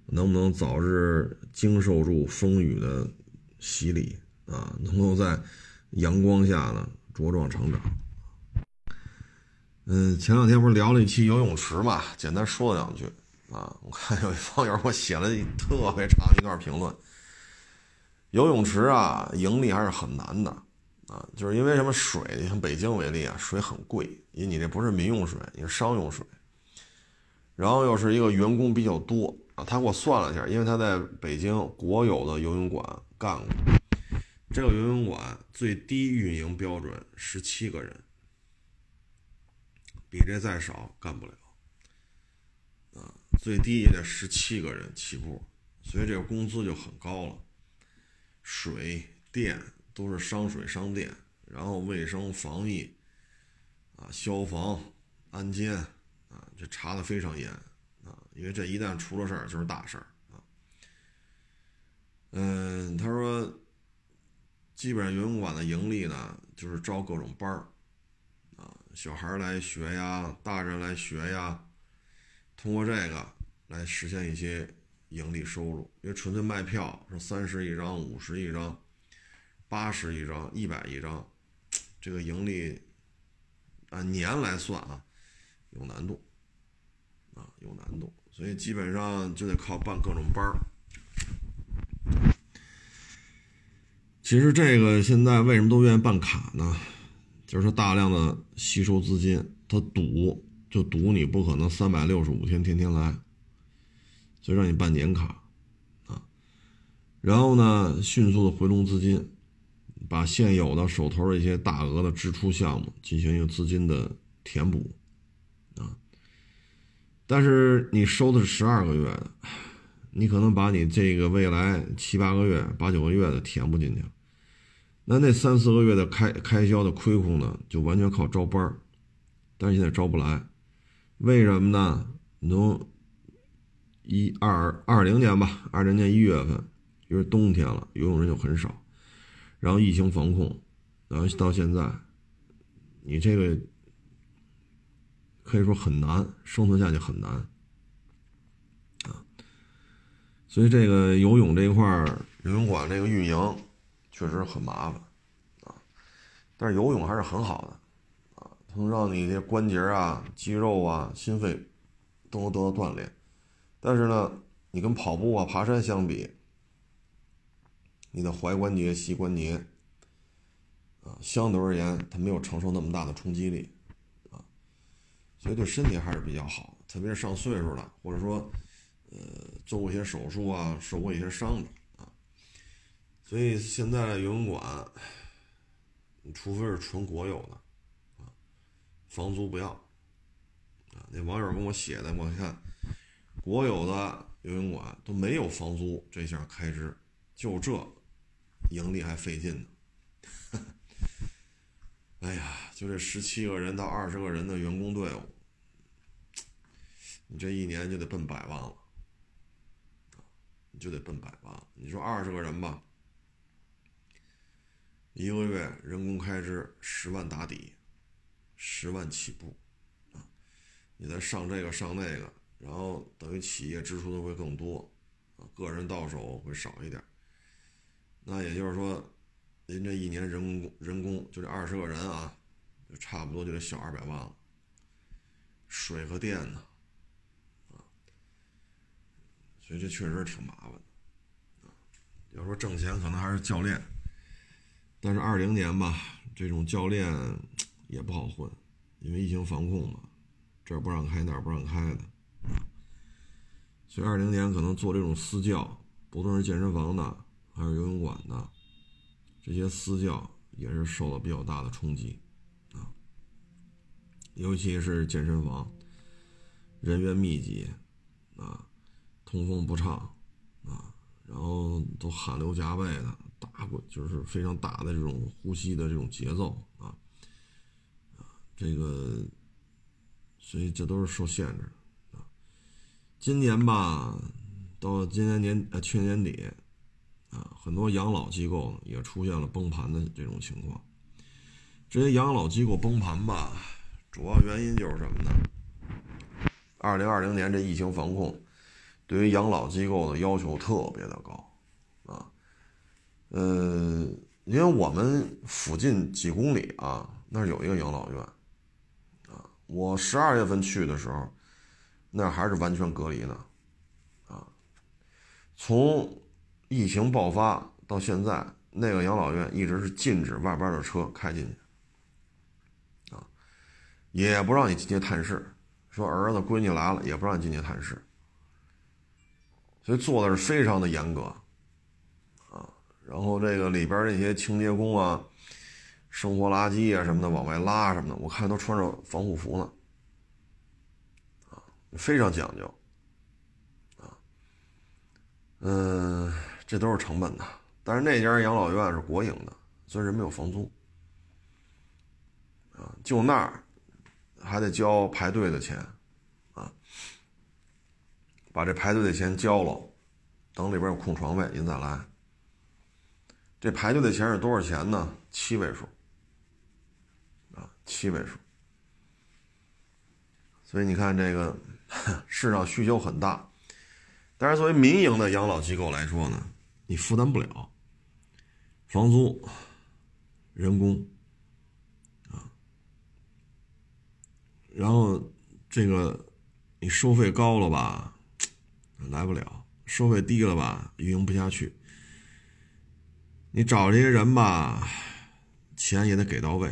能不能早日经受住风雨的洗礼啊，能够在阳光下呢茁壮成长。嗯，前两天不是聊了一期游泳池嘛，简单说了两句啊。我看有一网友给我写了特别长一段评论。游泳池啊，盈利还是很难的啊，就是因为什么水，像北京为例啊，水很贵，因为你这不是民用水，你是商用水。然后又是一个员工比较多啊，他给我算了一下，因为他在北京国有的游泳馆干过，这个游泳馆最低运营标准十七个人。比这再少干不了，啊，最低也得十七个人起步，所以这个工资就很高了。水电都是商水商电，然后卫生防疫，啊，消防安监，啊，这查的非常严，啊，因为这一旦出了事儿就是大事儿，啊。嗯，他说，基本上游泳馆的盈利呢，就是招各种班儿。小孩来学呀，大人来学呀，通过这个来实现一些盈利收入。因为纯粹卖票是三十一张、五十一张、八十一张、一百一张，这个盈利按年来算啊，有难度啊，有难度。所以基本上就得靠办各种班儿。其实这个现在为什么都愿意办卡呢？就是，大量的吸收资金，他赌就赌你不可能三百六十五天天天来，所以让你办年卡，啊，然后呢，迅速的回笼资金，把现有的手头的一些大额的支出项目进行一个资金的填补，啊，但是你收的是十二个月的，你可能把你这个未来七八个月、八九个月的填不进去。那那三四个月的开开销的亏空呢，就完全靠招班，但是现在招不来，为什么呢？从一二二零年吧，二零年一月份，因为冬天了，游泳人就很少，然后疫情防控，然后到现在，你这个可以说很难生存下去，很难啊。所以这个游泳这一块，游泳馆这个运营确实很麻烦啊。但是游泳还是很好的啊，它能让你这关节啊、肌肉啊、心肺都能得到锻炼。但是呢，你跟跑步啊、爬山相比，你的踝关节、膝关节啊，相对而言它没有承受那么大的冲击力啊，所以对身体还是比较好。特别是上岁数了，或者说。呃，做过一些手术啊，受过一些伤的，所以现在游泳馆，除非是纯国有的啊，房租不要啊。那网友跟我写的，我看国有的游泳馆都没有房租这项开支，就这盈利还费劲呢。[laughs] 哎呀，就这十七个人到二十个人的员工队伍，你这一年就得奔百万了。你就得奔百万。你说二十个人吧，一个月人工开支十万打底，十万起步啊！你再上这个上那个，然后等于企业支出的会更多啊，个人到手会少一点。那也就是说，您这一年人工人工就这二十个人啊，就差不多就得小二百万了。水和电呢？所以这确实挺麻烦的，要说挣钱可能还是教练，但是二零年吧，这种教练也不好混，因为疫情防控嘛，这儿不让开那儿不让开的，所以二零年可能做这种私教，不论是健身房的还是游泳馆的，这些私教也是受到比较大的冲击啊，尤其是健身房，人员密集啊。通风不畅，啊，然后都汗流浃背的，大过就是非常大的这种呼吸的这种节奏啊，啊，这个，所以这都是受限制啊。今年吧，到今年年呃去年底，啊，很多养老机构也出现了崩盘的这种情况。这些养老机构崩盘吧，主要原因就是什么呢？二零二零年这疫情防控。对于养老机构的要求特别的高，啊，呃，因为我们附近几公里啊，那儿有一个养老院，啊，我十二月份去的时候，那还是完全隔离呢，啊，从疫情爆发到现在，那个养老院一直是禁止外边的车开进去，啊，也不让你进去探视，说儿子闺女来了也不让你进去探视。所以做的是非常的严格，然后这个里边那些清洁工啊，生活垃圾啊什么的往外拉什么的，我看都穿着防护服呢，啊，非常讲究，啊，嗯，这都是成本的，但是那家养老院是国营的，所以人没有房租，啊，就那儿还得交排队的钱。啊把这排队的钱交了，等里边有空床位，您再来。这排队的钱是多少钱呢？七位数，啊，七位数。所以你看，这个市场需求很大，但是作为民营的养老机构来说呢，你负担不了房租、人工，啊，然后这个你收费高了吧？来不了，收费低了吧，运营不下去。你找这些人吧，钱也得给到位。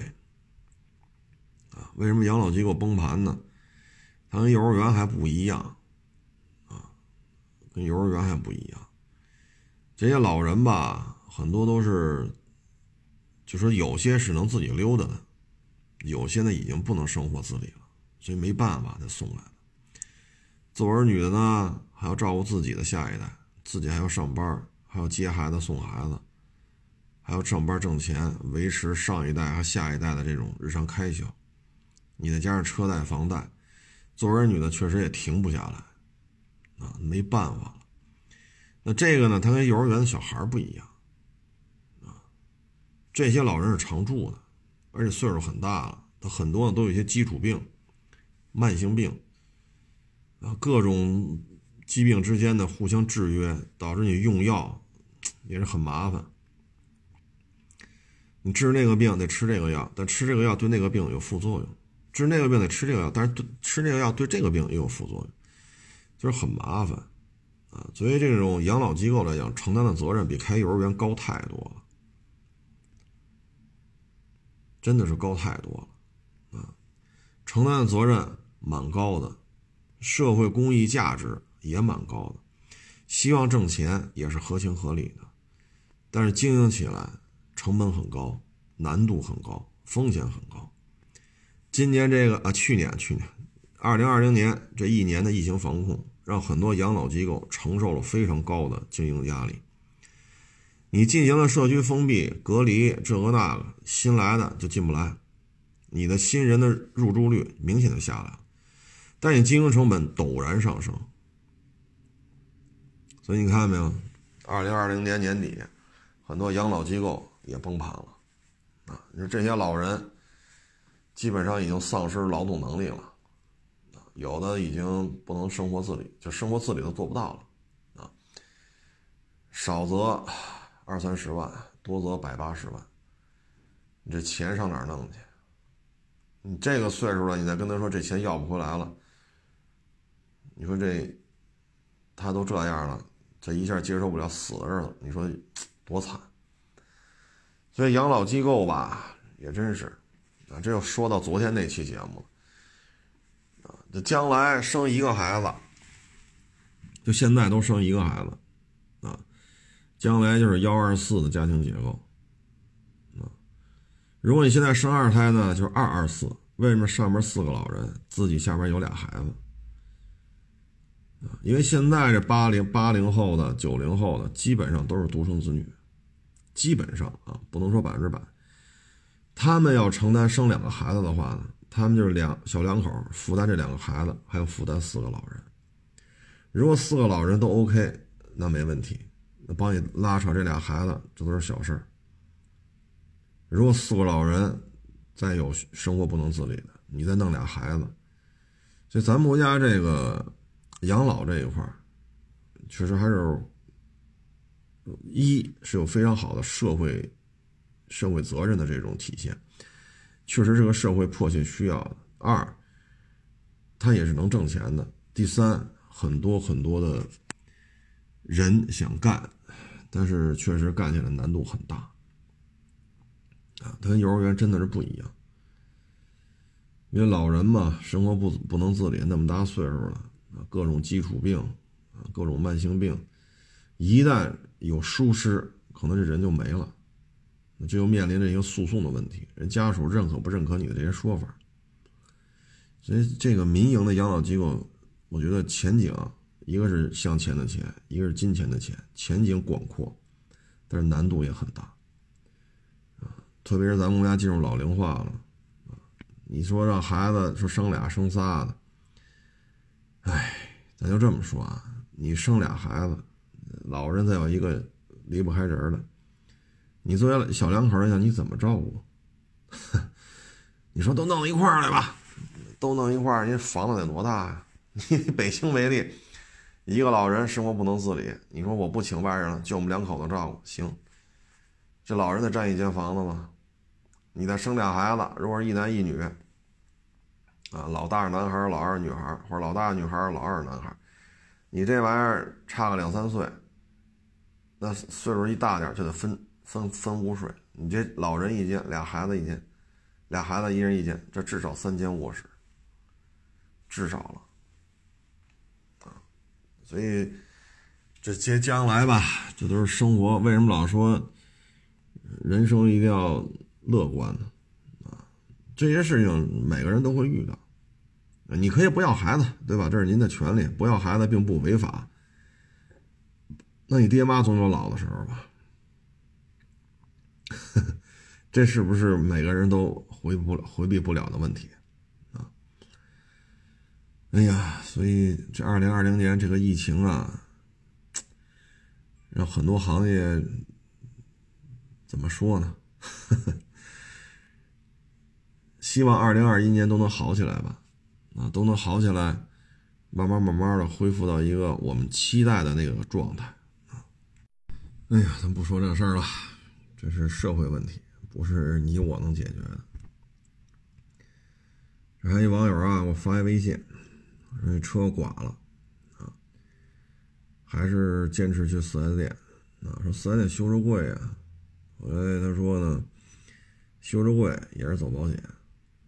啊，为什么养老机构崩盘呢？它跟幼儿园还不一样，啊，跟幼儿园还不一样。这些老人吧，很多都是，就说有些是能自己溜达的，有些呢已经不能生活自理了，所以没办法才送来的。做儿女的呢？还要照顾自己的下一代，自己还要上班，还要接孩子送孩子，还要上班挣钱，维持上一代和下一代的这种日常开销。你再加上车贷、房贷，做儿女的确实也停不下来，啊，没办法了。那这个呢，他跟幼儿园的小孩不一样，啊，这些老人是常住的，而且岁数很大了，他很多呢都有一些基础病、慢性病，啊，各种。疾病之间的互相制约，导致你用药也是很麻烦。你治那个病得吃这个药，但吃这个药对那个病有副作用；治那个病得吃这个药，但是对吃这个药对这个病也有副作用，就是很麻烦啊。作为这种养老机构来讲，承担的责任比开幼儿园高太多了，真的是高太多了啊！承担的责任蛮高的，社会公益价值也蛮高的，希望挣钱也是合情合理的，但是经营起来。成本很高，难度很高，风险很高。今年这个啊，去年去年，二零二零年这一年的疫情防控，让很多养老机构承受了非常高的经营压力。你进行了社区封闭、隔离，这个那个，新来的就进不来，你的新人的入住率明显就下来了，但你经营成本陡然上升。所以你看到没有？二零二零年年底，很多养老机构。也崩盘了，啊！你说这些老人基本上已经丧失劳动能力了，有的已经不能生活自理，就生活自理都做不到了，啊，少则二三十万，多则百八十万，你这钱上哪儿弄去？你这个岁数了，你再跟他说这钱要不回来了，你说这他都这样了，这一下接受不了死的日子，你说多惨？所以养老机构吧，也真是，啊，这又说到昨天那期节目了，啊，这将来生一个孩子，就现在都生一个孩子，啊，将来就是幺二四的家庭结构，啊，如果你现在生二胎呢，就是二二四，为什么上面四个老人，自己下边有俩孩子？啊，因为现在这八零八零后的、九零后的，基本上都是独生子女。基本上啊，不能说百分之百。他们要承担生两个孩子的话呢，他们就是两小两口负担这两个孩子，还要负担四个老人。如果四个老人都 OK，那没问题，那帮你拉扯这俩孩子，这都是小事儿。如果四个老人再有生活不能自理的，你再弄俩孩子，所以咱们国家这个养老这一块儿，确实还是。一是有非常好的社会社会责任的这种体现，确实是个社会迫切需要的。二，他也是能挣钱的。第三，很多很多的人想干，但是确实干起来难度很大啊。他跟幼儿园真的是不一样，因为老人嘛，生活不不能自理，那么大岁数了啊，各种基础病啊，各种慢性病，一旦有疏失，可能这人就没了，那就又面临着一个诉讼的问题，人家属认可不认可你的这些说法。所以这个民营的养老机构，我觉得前景一个是向钱的钱，一个是金钱的钱，前景广阔，但是难度也很大啊。特别是咱们国家进入老龄化了啊，你说让孩子说生俩生仨的，哎，咱就这么说啊，你生俩孩子。老人再有一个离不开人的，你作为小两口来讲，你怎么照顾？[laughs] 你说都弄一块儿来吧，都弄一块儿，人房子得多大呀？[laughs] 你北京为例，一个老人生活不能自理，你说我不请外人了，就我们两口子照顾，行？这老人得占一间房子吗？你再生俩孩子，如果是一男一女，啊，老大是男孩，老二是女孩，或者老大女孩，老二是男孩，你这玩意儿差个两三岁。那岁数一大点就得分分分屋睡，你这老人一间，俩孩子一间，俩孩子一人一间，这至少三间卧室，至少了，啊，所以这接将来吧，这都是生活。为什么老说人生一定要乐观呢？啊，这些事情每个人都会遇到，你可以不要孩子，对吧？这是您的权利，不要孩子并不违法。那你爹妈总有老的时候吧？[laughs] 这是不是每个人都回不回避不了的问题啊？哎呀，所以这二零二零年这个疫情啊，让很多行业怎么说呢？[laughs] 希望二零二一年都能好起来吧，啊，都能好起来，慢慢慢慢的恢复到一个我们期待的那个状态。哎呀，咱不说这事儿了，这是社会问题，不是你我能解决的。这还一网友啊，我发一微信，说车剐了啊，还是坚持去四 S 店啊，说四 S 店修车贵啊。后来他说呢，修车贵也是走保险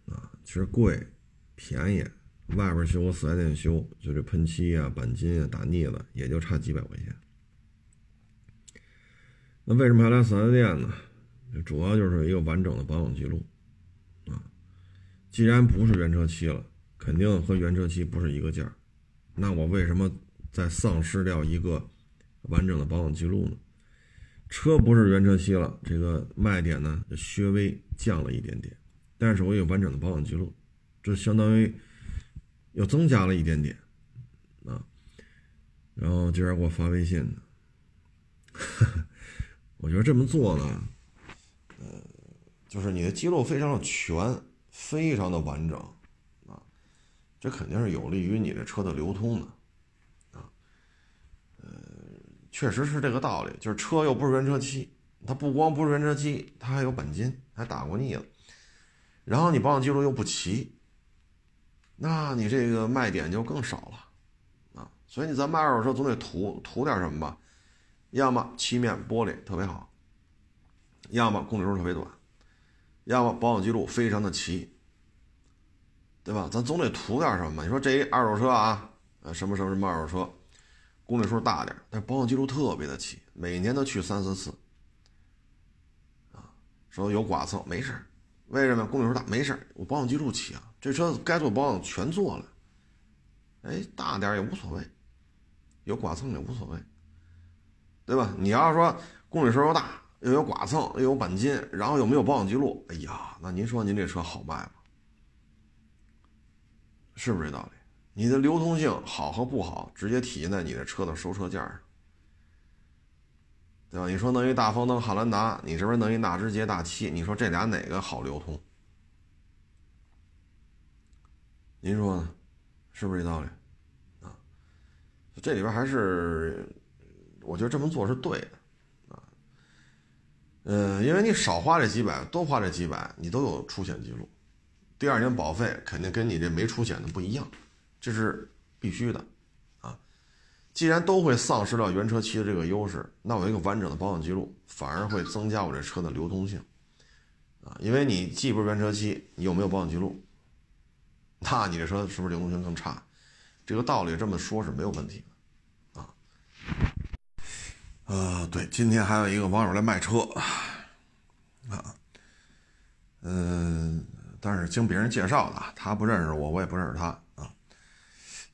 啊，其实贵便宜，外边修和四 S 店修，就这喷漆啊、钣金啊、打腻子，也就差几百块钱。那为什么还来四 S 店呢？主要就是一个完整的保养记录。啊既然不是原车漆了，肯定和原车漆不是一个价那我为什么再丧失掉一个完整的保养记录呢？车不是原车漆了，这个卖点呢就稍微降了一点点，但是我有完整的保养记录，这相当于又增加了一点点啊。然后今儿给我发微信呢，[laughs] 我觉得这么做呢，呃，就是你的记录非常的全。非常的完整，啊，这肯定是有利于你的车的流通的，啊，呃，确实是这个道理，就是车又不是原车漆，它不光不是原车漆，它还有钣金，还打过腻了，然后你保养记录又不齐，那你这个卖点就更少了，啊，所以你咱卖二手车总得图图点什么吧，要么漆面玻璃特别好，要么公里数特别短。要么保养记录非常的齐，对吧？咱总得图点什么？你说这一二手车啊，呃，什么什么什么二手车，公里数大点，但保养记录特别的齐，每年都去三四次，啊，说有剐蹭没事为什么？公里数大没事我保养记录齐啊，这车该做保养全做了，哎，大点也无所谓，有剐蹭也无所谓，对吧？你要是说公里数又大。又有剐蹭，又有钣金，然后又没有保养记录，哎呀，那您说您这车好卖吗？是不是这道理？你的流通性好和不好，直接体现在你的车的收车价上，对吧？你说弄一大风灯汉兰达，你这边弄一纳智捷大七，你说这俩哪个好流通？您说呢？是不是这道理？啊，这里边还是，我觉得这么做是对的。啊嗯，因为你少花这几百，多花这几百，你都有出险记录，第二年保费肯定跟你这没出险的不一样，这是必须的，啊，既然都会丧失掉原车漆的这个优势，那我一个完整的保养记录反而会增加我这车的流通性，啊，因为你既不是原车漆，你又没有保养记录，那你这车是不是流通性更差？这个道理这么说是没有问题，呃，对，今天还有一个网友来卖车，啊，嗯，但是经别人介绍的，他不认识我，我也不认识他。啊，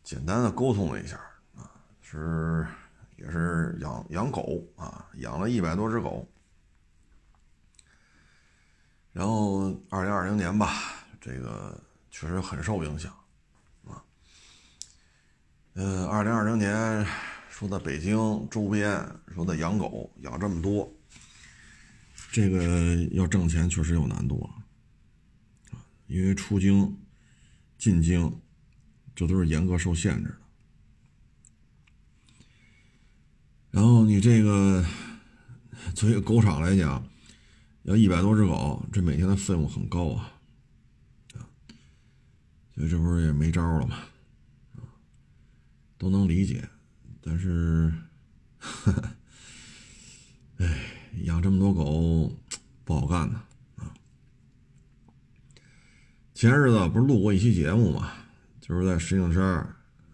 简单的沟通了一下。啊，是也是养养狗啊，养了一百多只狗，然后二零二零年吧，这个确实很受影响。啊，嗯，二零二零年。说在北京周边，说在养狗养这么多，这个要挣钱确实有难度啊，因为出京、进京，这都是严格受限制的。然后你这个作为狗场来讲，要一百多只狗，这每天的费用很高啊，啊，所以这不是也没招了吗？都能理解。但是，哎，养这么多狗不好干呐啊！前日子不是录过一期节目嘛，就是在石景山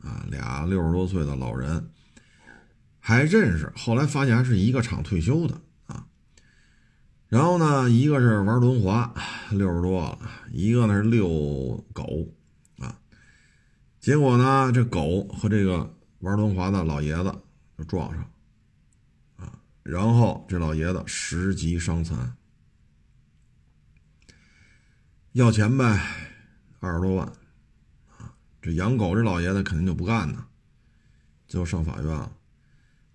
啊，俩六十多岁的老人还认识，后来发现还是一个厂退休的啊。然后呢，一个是玩轮滑，六十多了，一个呢是遛狗啊。结果呢，这狗和这个。玩轮滑的老爷子就撞上，啊，然后这老爷子十级伤残，要钱呗，二十多万，啊，这养狗这老爷子肯定就不干呢，最后上法院了，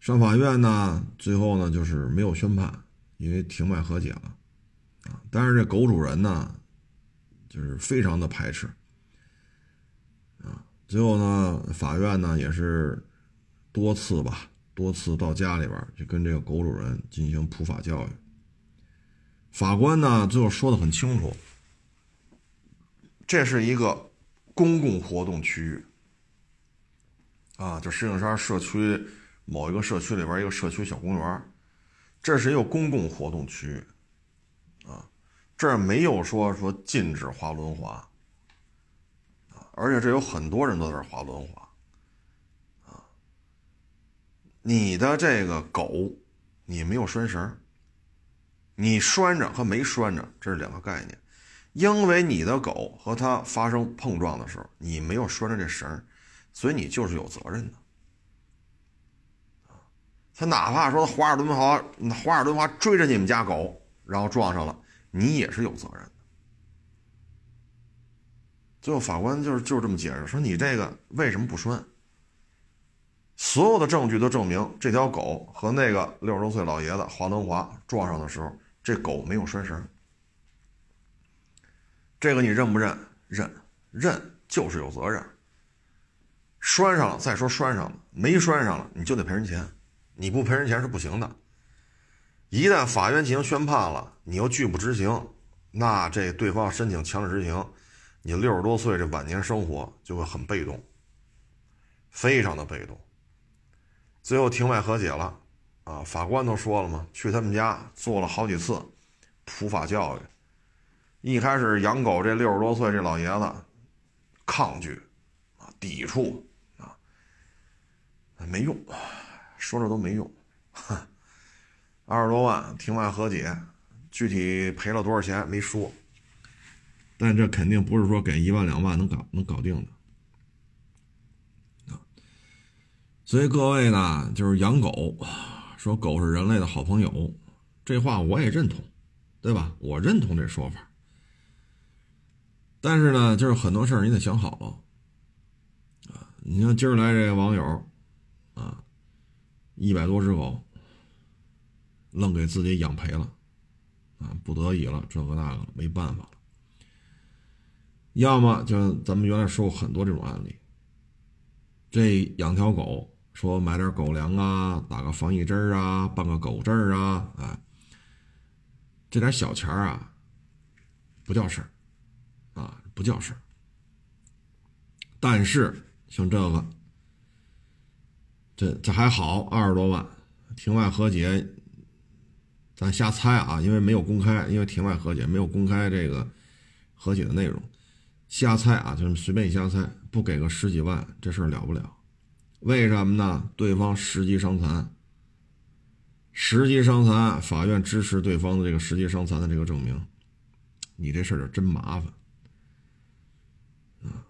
上法院呢，最后呢就是没有宣判，因为庭外和解了，啊，但是这狗主人呢，就是非常的排斥。最后呢，法院呢也是多次吧，多次到家里边去跟这个狗主人进行普法教育。法官呢最后说的很清楚，这是一个公共活动区域啊，就石景山社区某一个社区里边一个社区小公园，这是一个公共活动区域啊，这儿没有说说禁止滑轮滑。而且这有很多人都在滑轮滑，啊，你的这个狗，你没有拴绳，你拴着和没拴着这是两个概念，因为你的狗和它发生碰撞的时候，你没有拴着这绳，所以你就是有责任的，他哪怕说滑尔轮滑，滑尔轮滑追着你们家狗，然后撞上了，你也是有责任。最后法官就是就是这么解释，说你这个为什么不拴？所有的证据都证明这条狗和那个六十多岁老爷子滑轮滑撞上的时候，这狗没有拴绳。这个你认不认？认，认就是有责任。拴上了再说拴上了，没拴上了你就得赔人钱，你不赔人钱是不行的。一旦法院进行宣判了，你又拒不执行，那这对方申请强制执行。你六十多岁这晚年生活就会很被动，非常的被动。最后庭外和解了，啊，法官都说了嘛，去他们家做了好几次普法教育。一开始养狗这六十多岁这老爷子抗拒啊，抵触啊，没用，说着都没用。哼 [laughs] 二十多万庭外和解，具体赔了多少钱没说。但这肯定不是说给一万两万能搞能搞定的啊！所以各位呢，就是养狗，说狗是人类的好朋友，这话我也认同，对吧？我认同这说法。但是呢，就是很多事儿你得想好了啊！你像今儿来这个网友啊，一百多只狗，愣给自己养赔了啊，不得已了，这个那个没办法了。要么就咱们原来说过很多这种案例，这养条狗，说买点狗粮啊，打个防疫针啊，办个狗证啊，哎，这点小钱啊，不叫事儿，啊，不叫事儿。但是像这个，这这还好，二十多万，庭外和解，咱瞎猜啊，因为没有公开，因为庭外和解没有公开这个和解的内容。瞎猜啊，就是随便瞎猜，不给个十几万，这事儿了不了。为什么呢？对方十级伤残，十级伤残，法院支持对方的这个十级伤残的这个证明，你这事儿就真麻烦啊。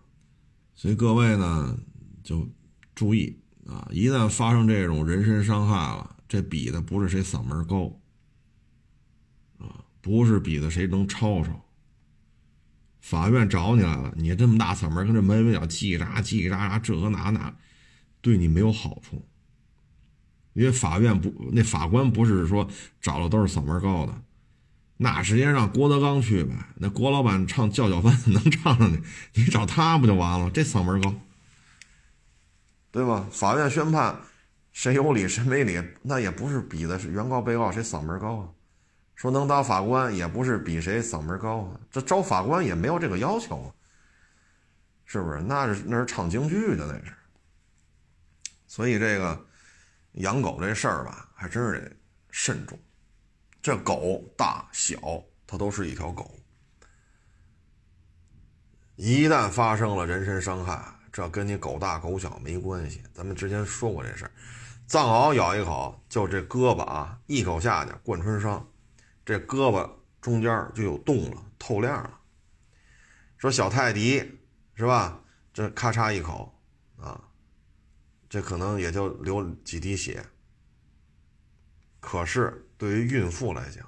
所以各位呢，就注意啊，一旦发生这种人身伤害了，这比的不是谁嗓门高啊，不是比的谁能吵吵。法院找你来了，你这么大嗓门跟这门卫角叽叽喳叽叽喳喳，这个那那，对你没有好处。因为法院不，那法官不是说找的都是嗓门高的，那直接让郭德纲去呗。那郭老板唱叫叫饭 [laughs] 能唱上去，你找他不就完了？这嗓门高，对吧？法院宣判，谁有理谁没理，那也不是比的是原告被告谁嗓门高啊。说能当法官也不是比谁嗓门高啊，这招法官也没有这个要求啊，是不是？那是那是唱京剧的那是。所以这个养狗这事儿吧，还真是得慎重。这狗大小，它都是一条狗，一旦发生了人身伤害，这跟你狗大狗小没关系。咱们之前说过这事儿，藏獒咬一口，就这胳膊啊，一口下去贯穿伤。这胳膊中间就有洞了，透亮了。说小泰迪是吧？这咔嚓一口啊，这可能也就流几滴血。可是对于孕妇来讲，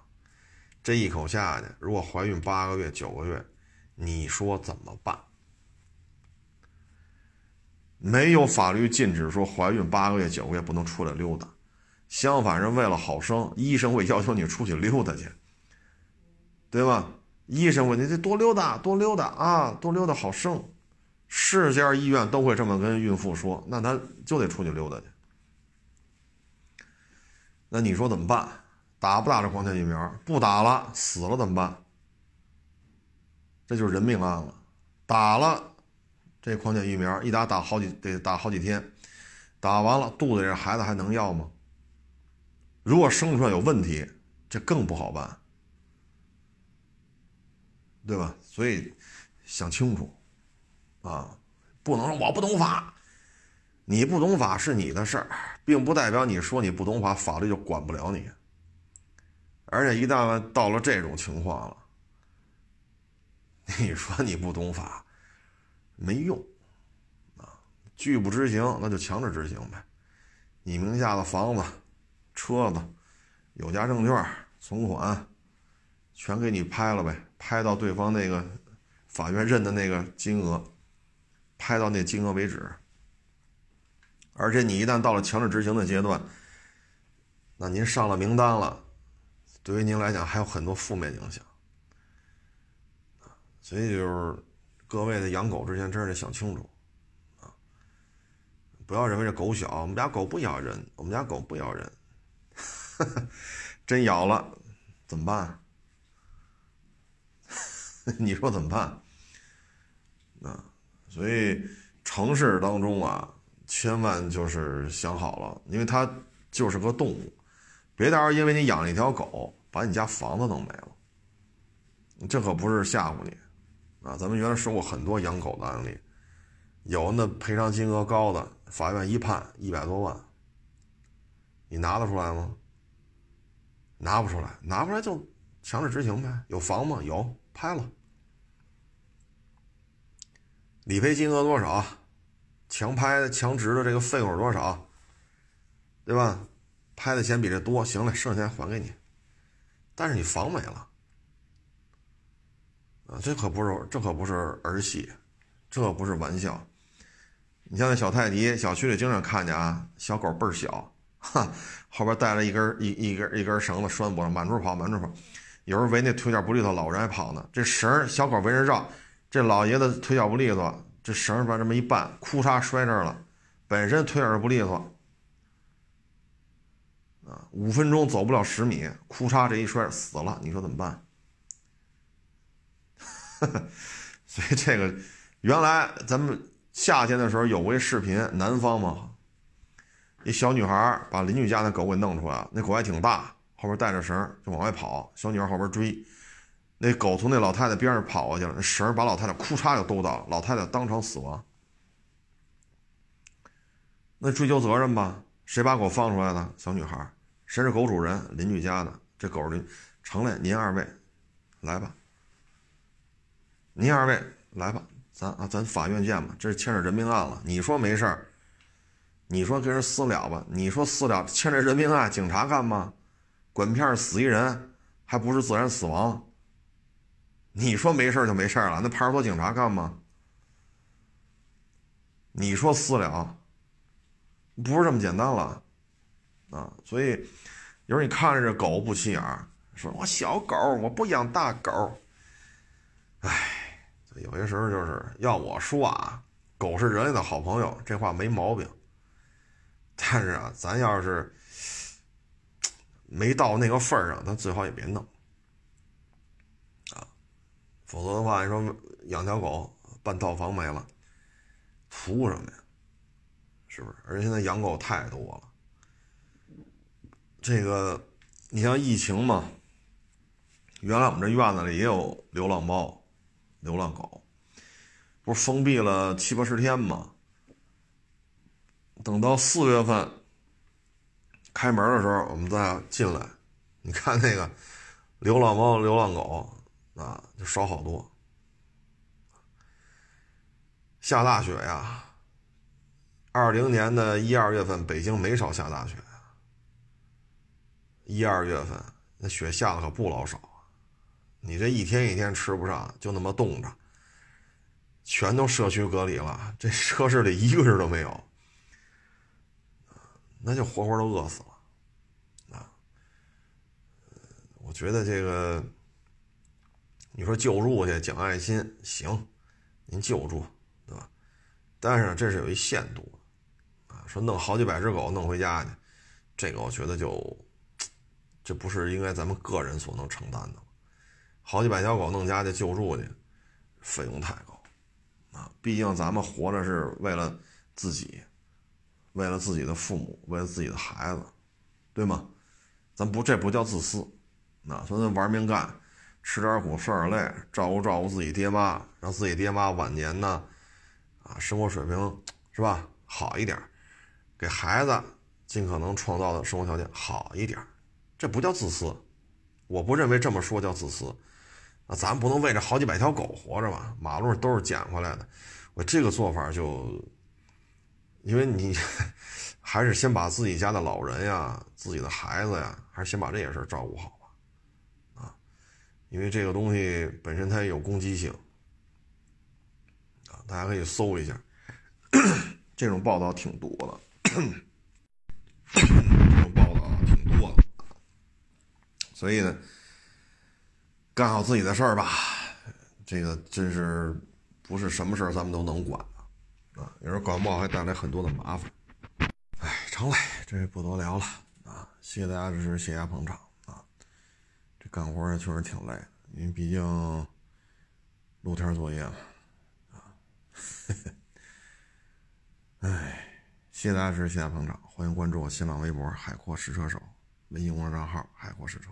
这一口下去，如果怀孕八个月、九个月，你说怎么办？没有法律禁止说怀孕八个月、九个月不能出来溜达。相反，是为了好生，医生会要求你出去溜达去，对吧？医生问你得多溜达，多溜达啊，多溜达好生，是家医院都会这么跟孕妇说，那他就得出去溜达去。那你说怎么办？打不打这狂犬疫苗？不打了，死了怎么办？这就是人命案了。打了这狂犬疫苗，一打打好几得打好几天，打完了肚子里孩子还能要吗？如果生出来有问题，这更不好办，对吧？所以想清楚。啊，不能说我不懂法，你不懂法是你的事儿，并不代表你说你不懂法，法律就管不了你。而且一旦到了这种情况了，你说你不懂法，没用，啊，拒不执行那就强制执行呗。你名下的房子、车子、有价证券、存款，全给你拍了呗，拍到对方那个法院认的那个金额。拍到那金额为止，而且你一旦到了强制执行的阶段，那您上了名单了，对于您来讲还有很多负面影响所以就是各位在养狗之前真是得想清楚啊，不要认为这狗小，我们家狗不咬人，我们家狗不咬人，[laughs] 真咬了怎么办？[laughs] 你说怎么办？啊？所以城市当中啊，千万就是想好了，因为它就是个动物，别到时候因为你养了一条狗，把你家房子弄没了，这可不是吓唬你啊！咱们原来说过很多养狗的案例，有那赔偿金额高的，法院一判一百多万，你拿得出来吗？拿不出来，拿不出来就强制执行呗。有房吗？有，拍了。理赔金额多少？强拍强值的这个费用多少？对吧？拍的钱比这多，行了，剩下还给你。但是你房没了啊！这可不是这可不是儿戏，这可不是玩笑。你像那小泰迪，小区里经常看见啊，小狗倍儿小，哈，后边带了一根一一根一根绳子拴脖上，满处跑，满处跑。有时候围那腿脚不利索老人还跑呢，这绳小狗围着绕。这老爷子腿脚不利索，这绳把这么一绊，哭嚓摔这儿了。本身腿脚不利索，啊，五分钟走不了十米，哭嚓这一摔死了，你说怎么办？[laughs] 所以这个原来咱们夏天的时候有过一视频，南方嘛，一小女孩把邻居家那狗给弄出来了，那狗还挺大，后边带着绳就往外跑，小女孩后边追。那狗从那老太太边上跑过去了，那绳把老太太哭嚓就兜到了，老太太当场死亡。那追究责任吧？谁把狗放出来的？小女孩。谁是狗主人？邻居家的。这狗邻成了，您二位来吧。您二位来吧，咱啊，咱法院见吧。这是牵扯人命案了。你说没事儿？你说跟人私了吧？你说私了，牵扯人命案，警察干吗？管片死一人，还不是自然死亡？你说没事就没事了，那派出所警察干吗？你说私了，不是这么简单了，啊！所以有时候你看着这狗不起眼说我小狗，我不养大狗。哎，有些时候就是要我说啊，狗是人类的好朋友，这话没毛病。但是啊，咱要是没到那个份儿上，咱最好也别弄。啊否则的话，你说养条狗，半套房没了，图什么呀？是不是？而且现在养狗太多了。这个，你像疫情嘛，原来我们这院子里也有流浪猫、流浪狗，不是封闭了七八十天吗？等到四月份开门的时候，我们再进来，你看那个流浪猫、流浪狗。啊，就少好多。下大雪呀！二零年的一二月份，北京没少下大雪一二月份那雪下的可不老少！你这一天一天吃不上，就那么冻着，全都社区隔离了，这车室里一个人都没有，那就活活都饿死了啊！我觉得这个。你说救助去讲爱心行，您救助，对吧？但是，这是有一限度啊，说弄好几百只狗弄回家去，这个我觉得就这不是应该咱们个人所能承担的。好几百条狗弄家去救助去，费用太高啊！毕竟咱们活着是为了自己，为了自己的父母，为了自己的孩子，对吗？咱不这不叫自私，那说咱玩命干，吃点苦受点累，照顾照顾自己爹妈，让自己爹妈晚年呢，啊，生活水平是吧好一点，给孩子尽可能创造的生活条件好一点，这不叫自私，我不认为这么说叫自私。那咱不能为这好几百条狗活着吧？马路都是捡回来的，我这个做法就，因为你 [laughs] 还是先把自己家的老人呀、自己的孩子呀，还是先把这些事照顾好吧，啊，因为这个东西本身它也有攻击性，啊，大家可以搜一下，这种报道挺多的，这种报道挺多的，所以呢。干好自己的事儿吧，这个真是不是什么事儿咱们都能管有时候管不好还带来很多的麻烦。哎，成嘞，这不多聊了啊！谢谢大家支持，谢谢大家捧场啊！这干活也确实挺累的，因为毕竟露天作业嘛啊！[laughs] 哎，谢谢大家支持，谢谢大家捧场，欢迎关注我新浪微博“海阔试车手”微信公众账号“海阔试车”。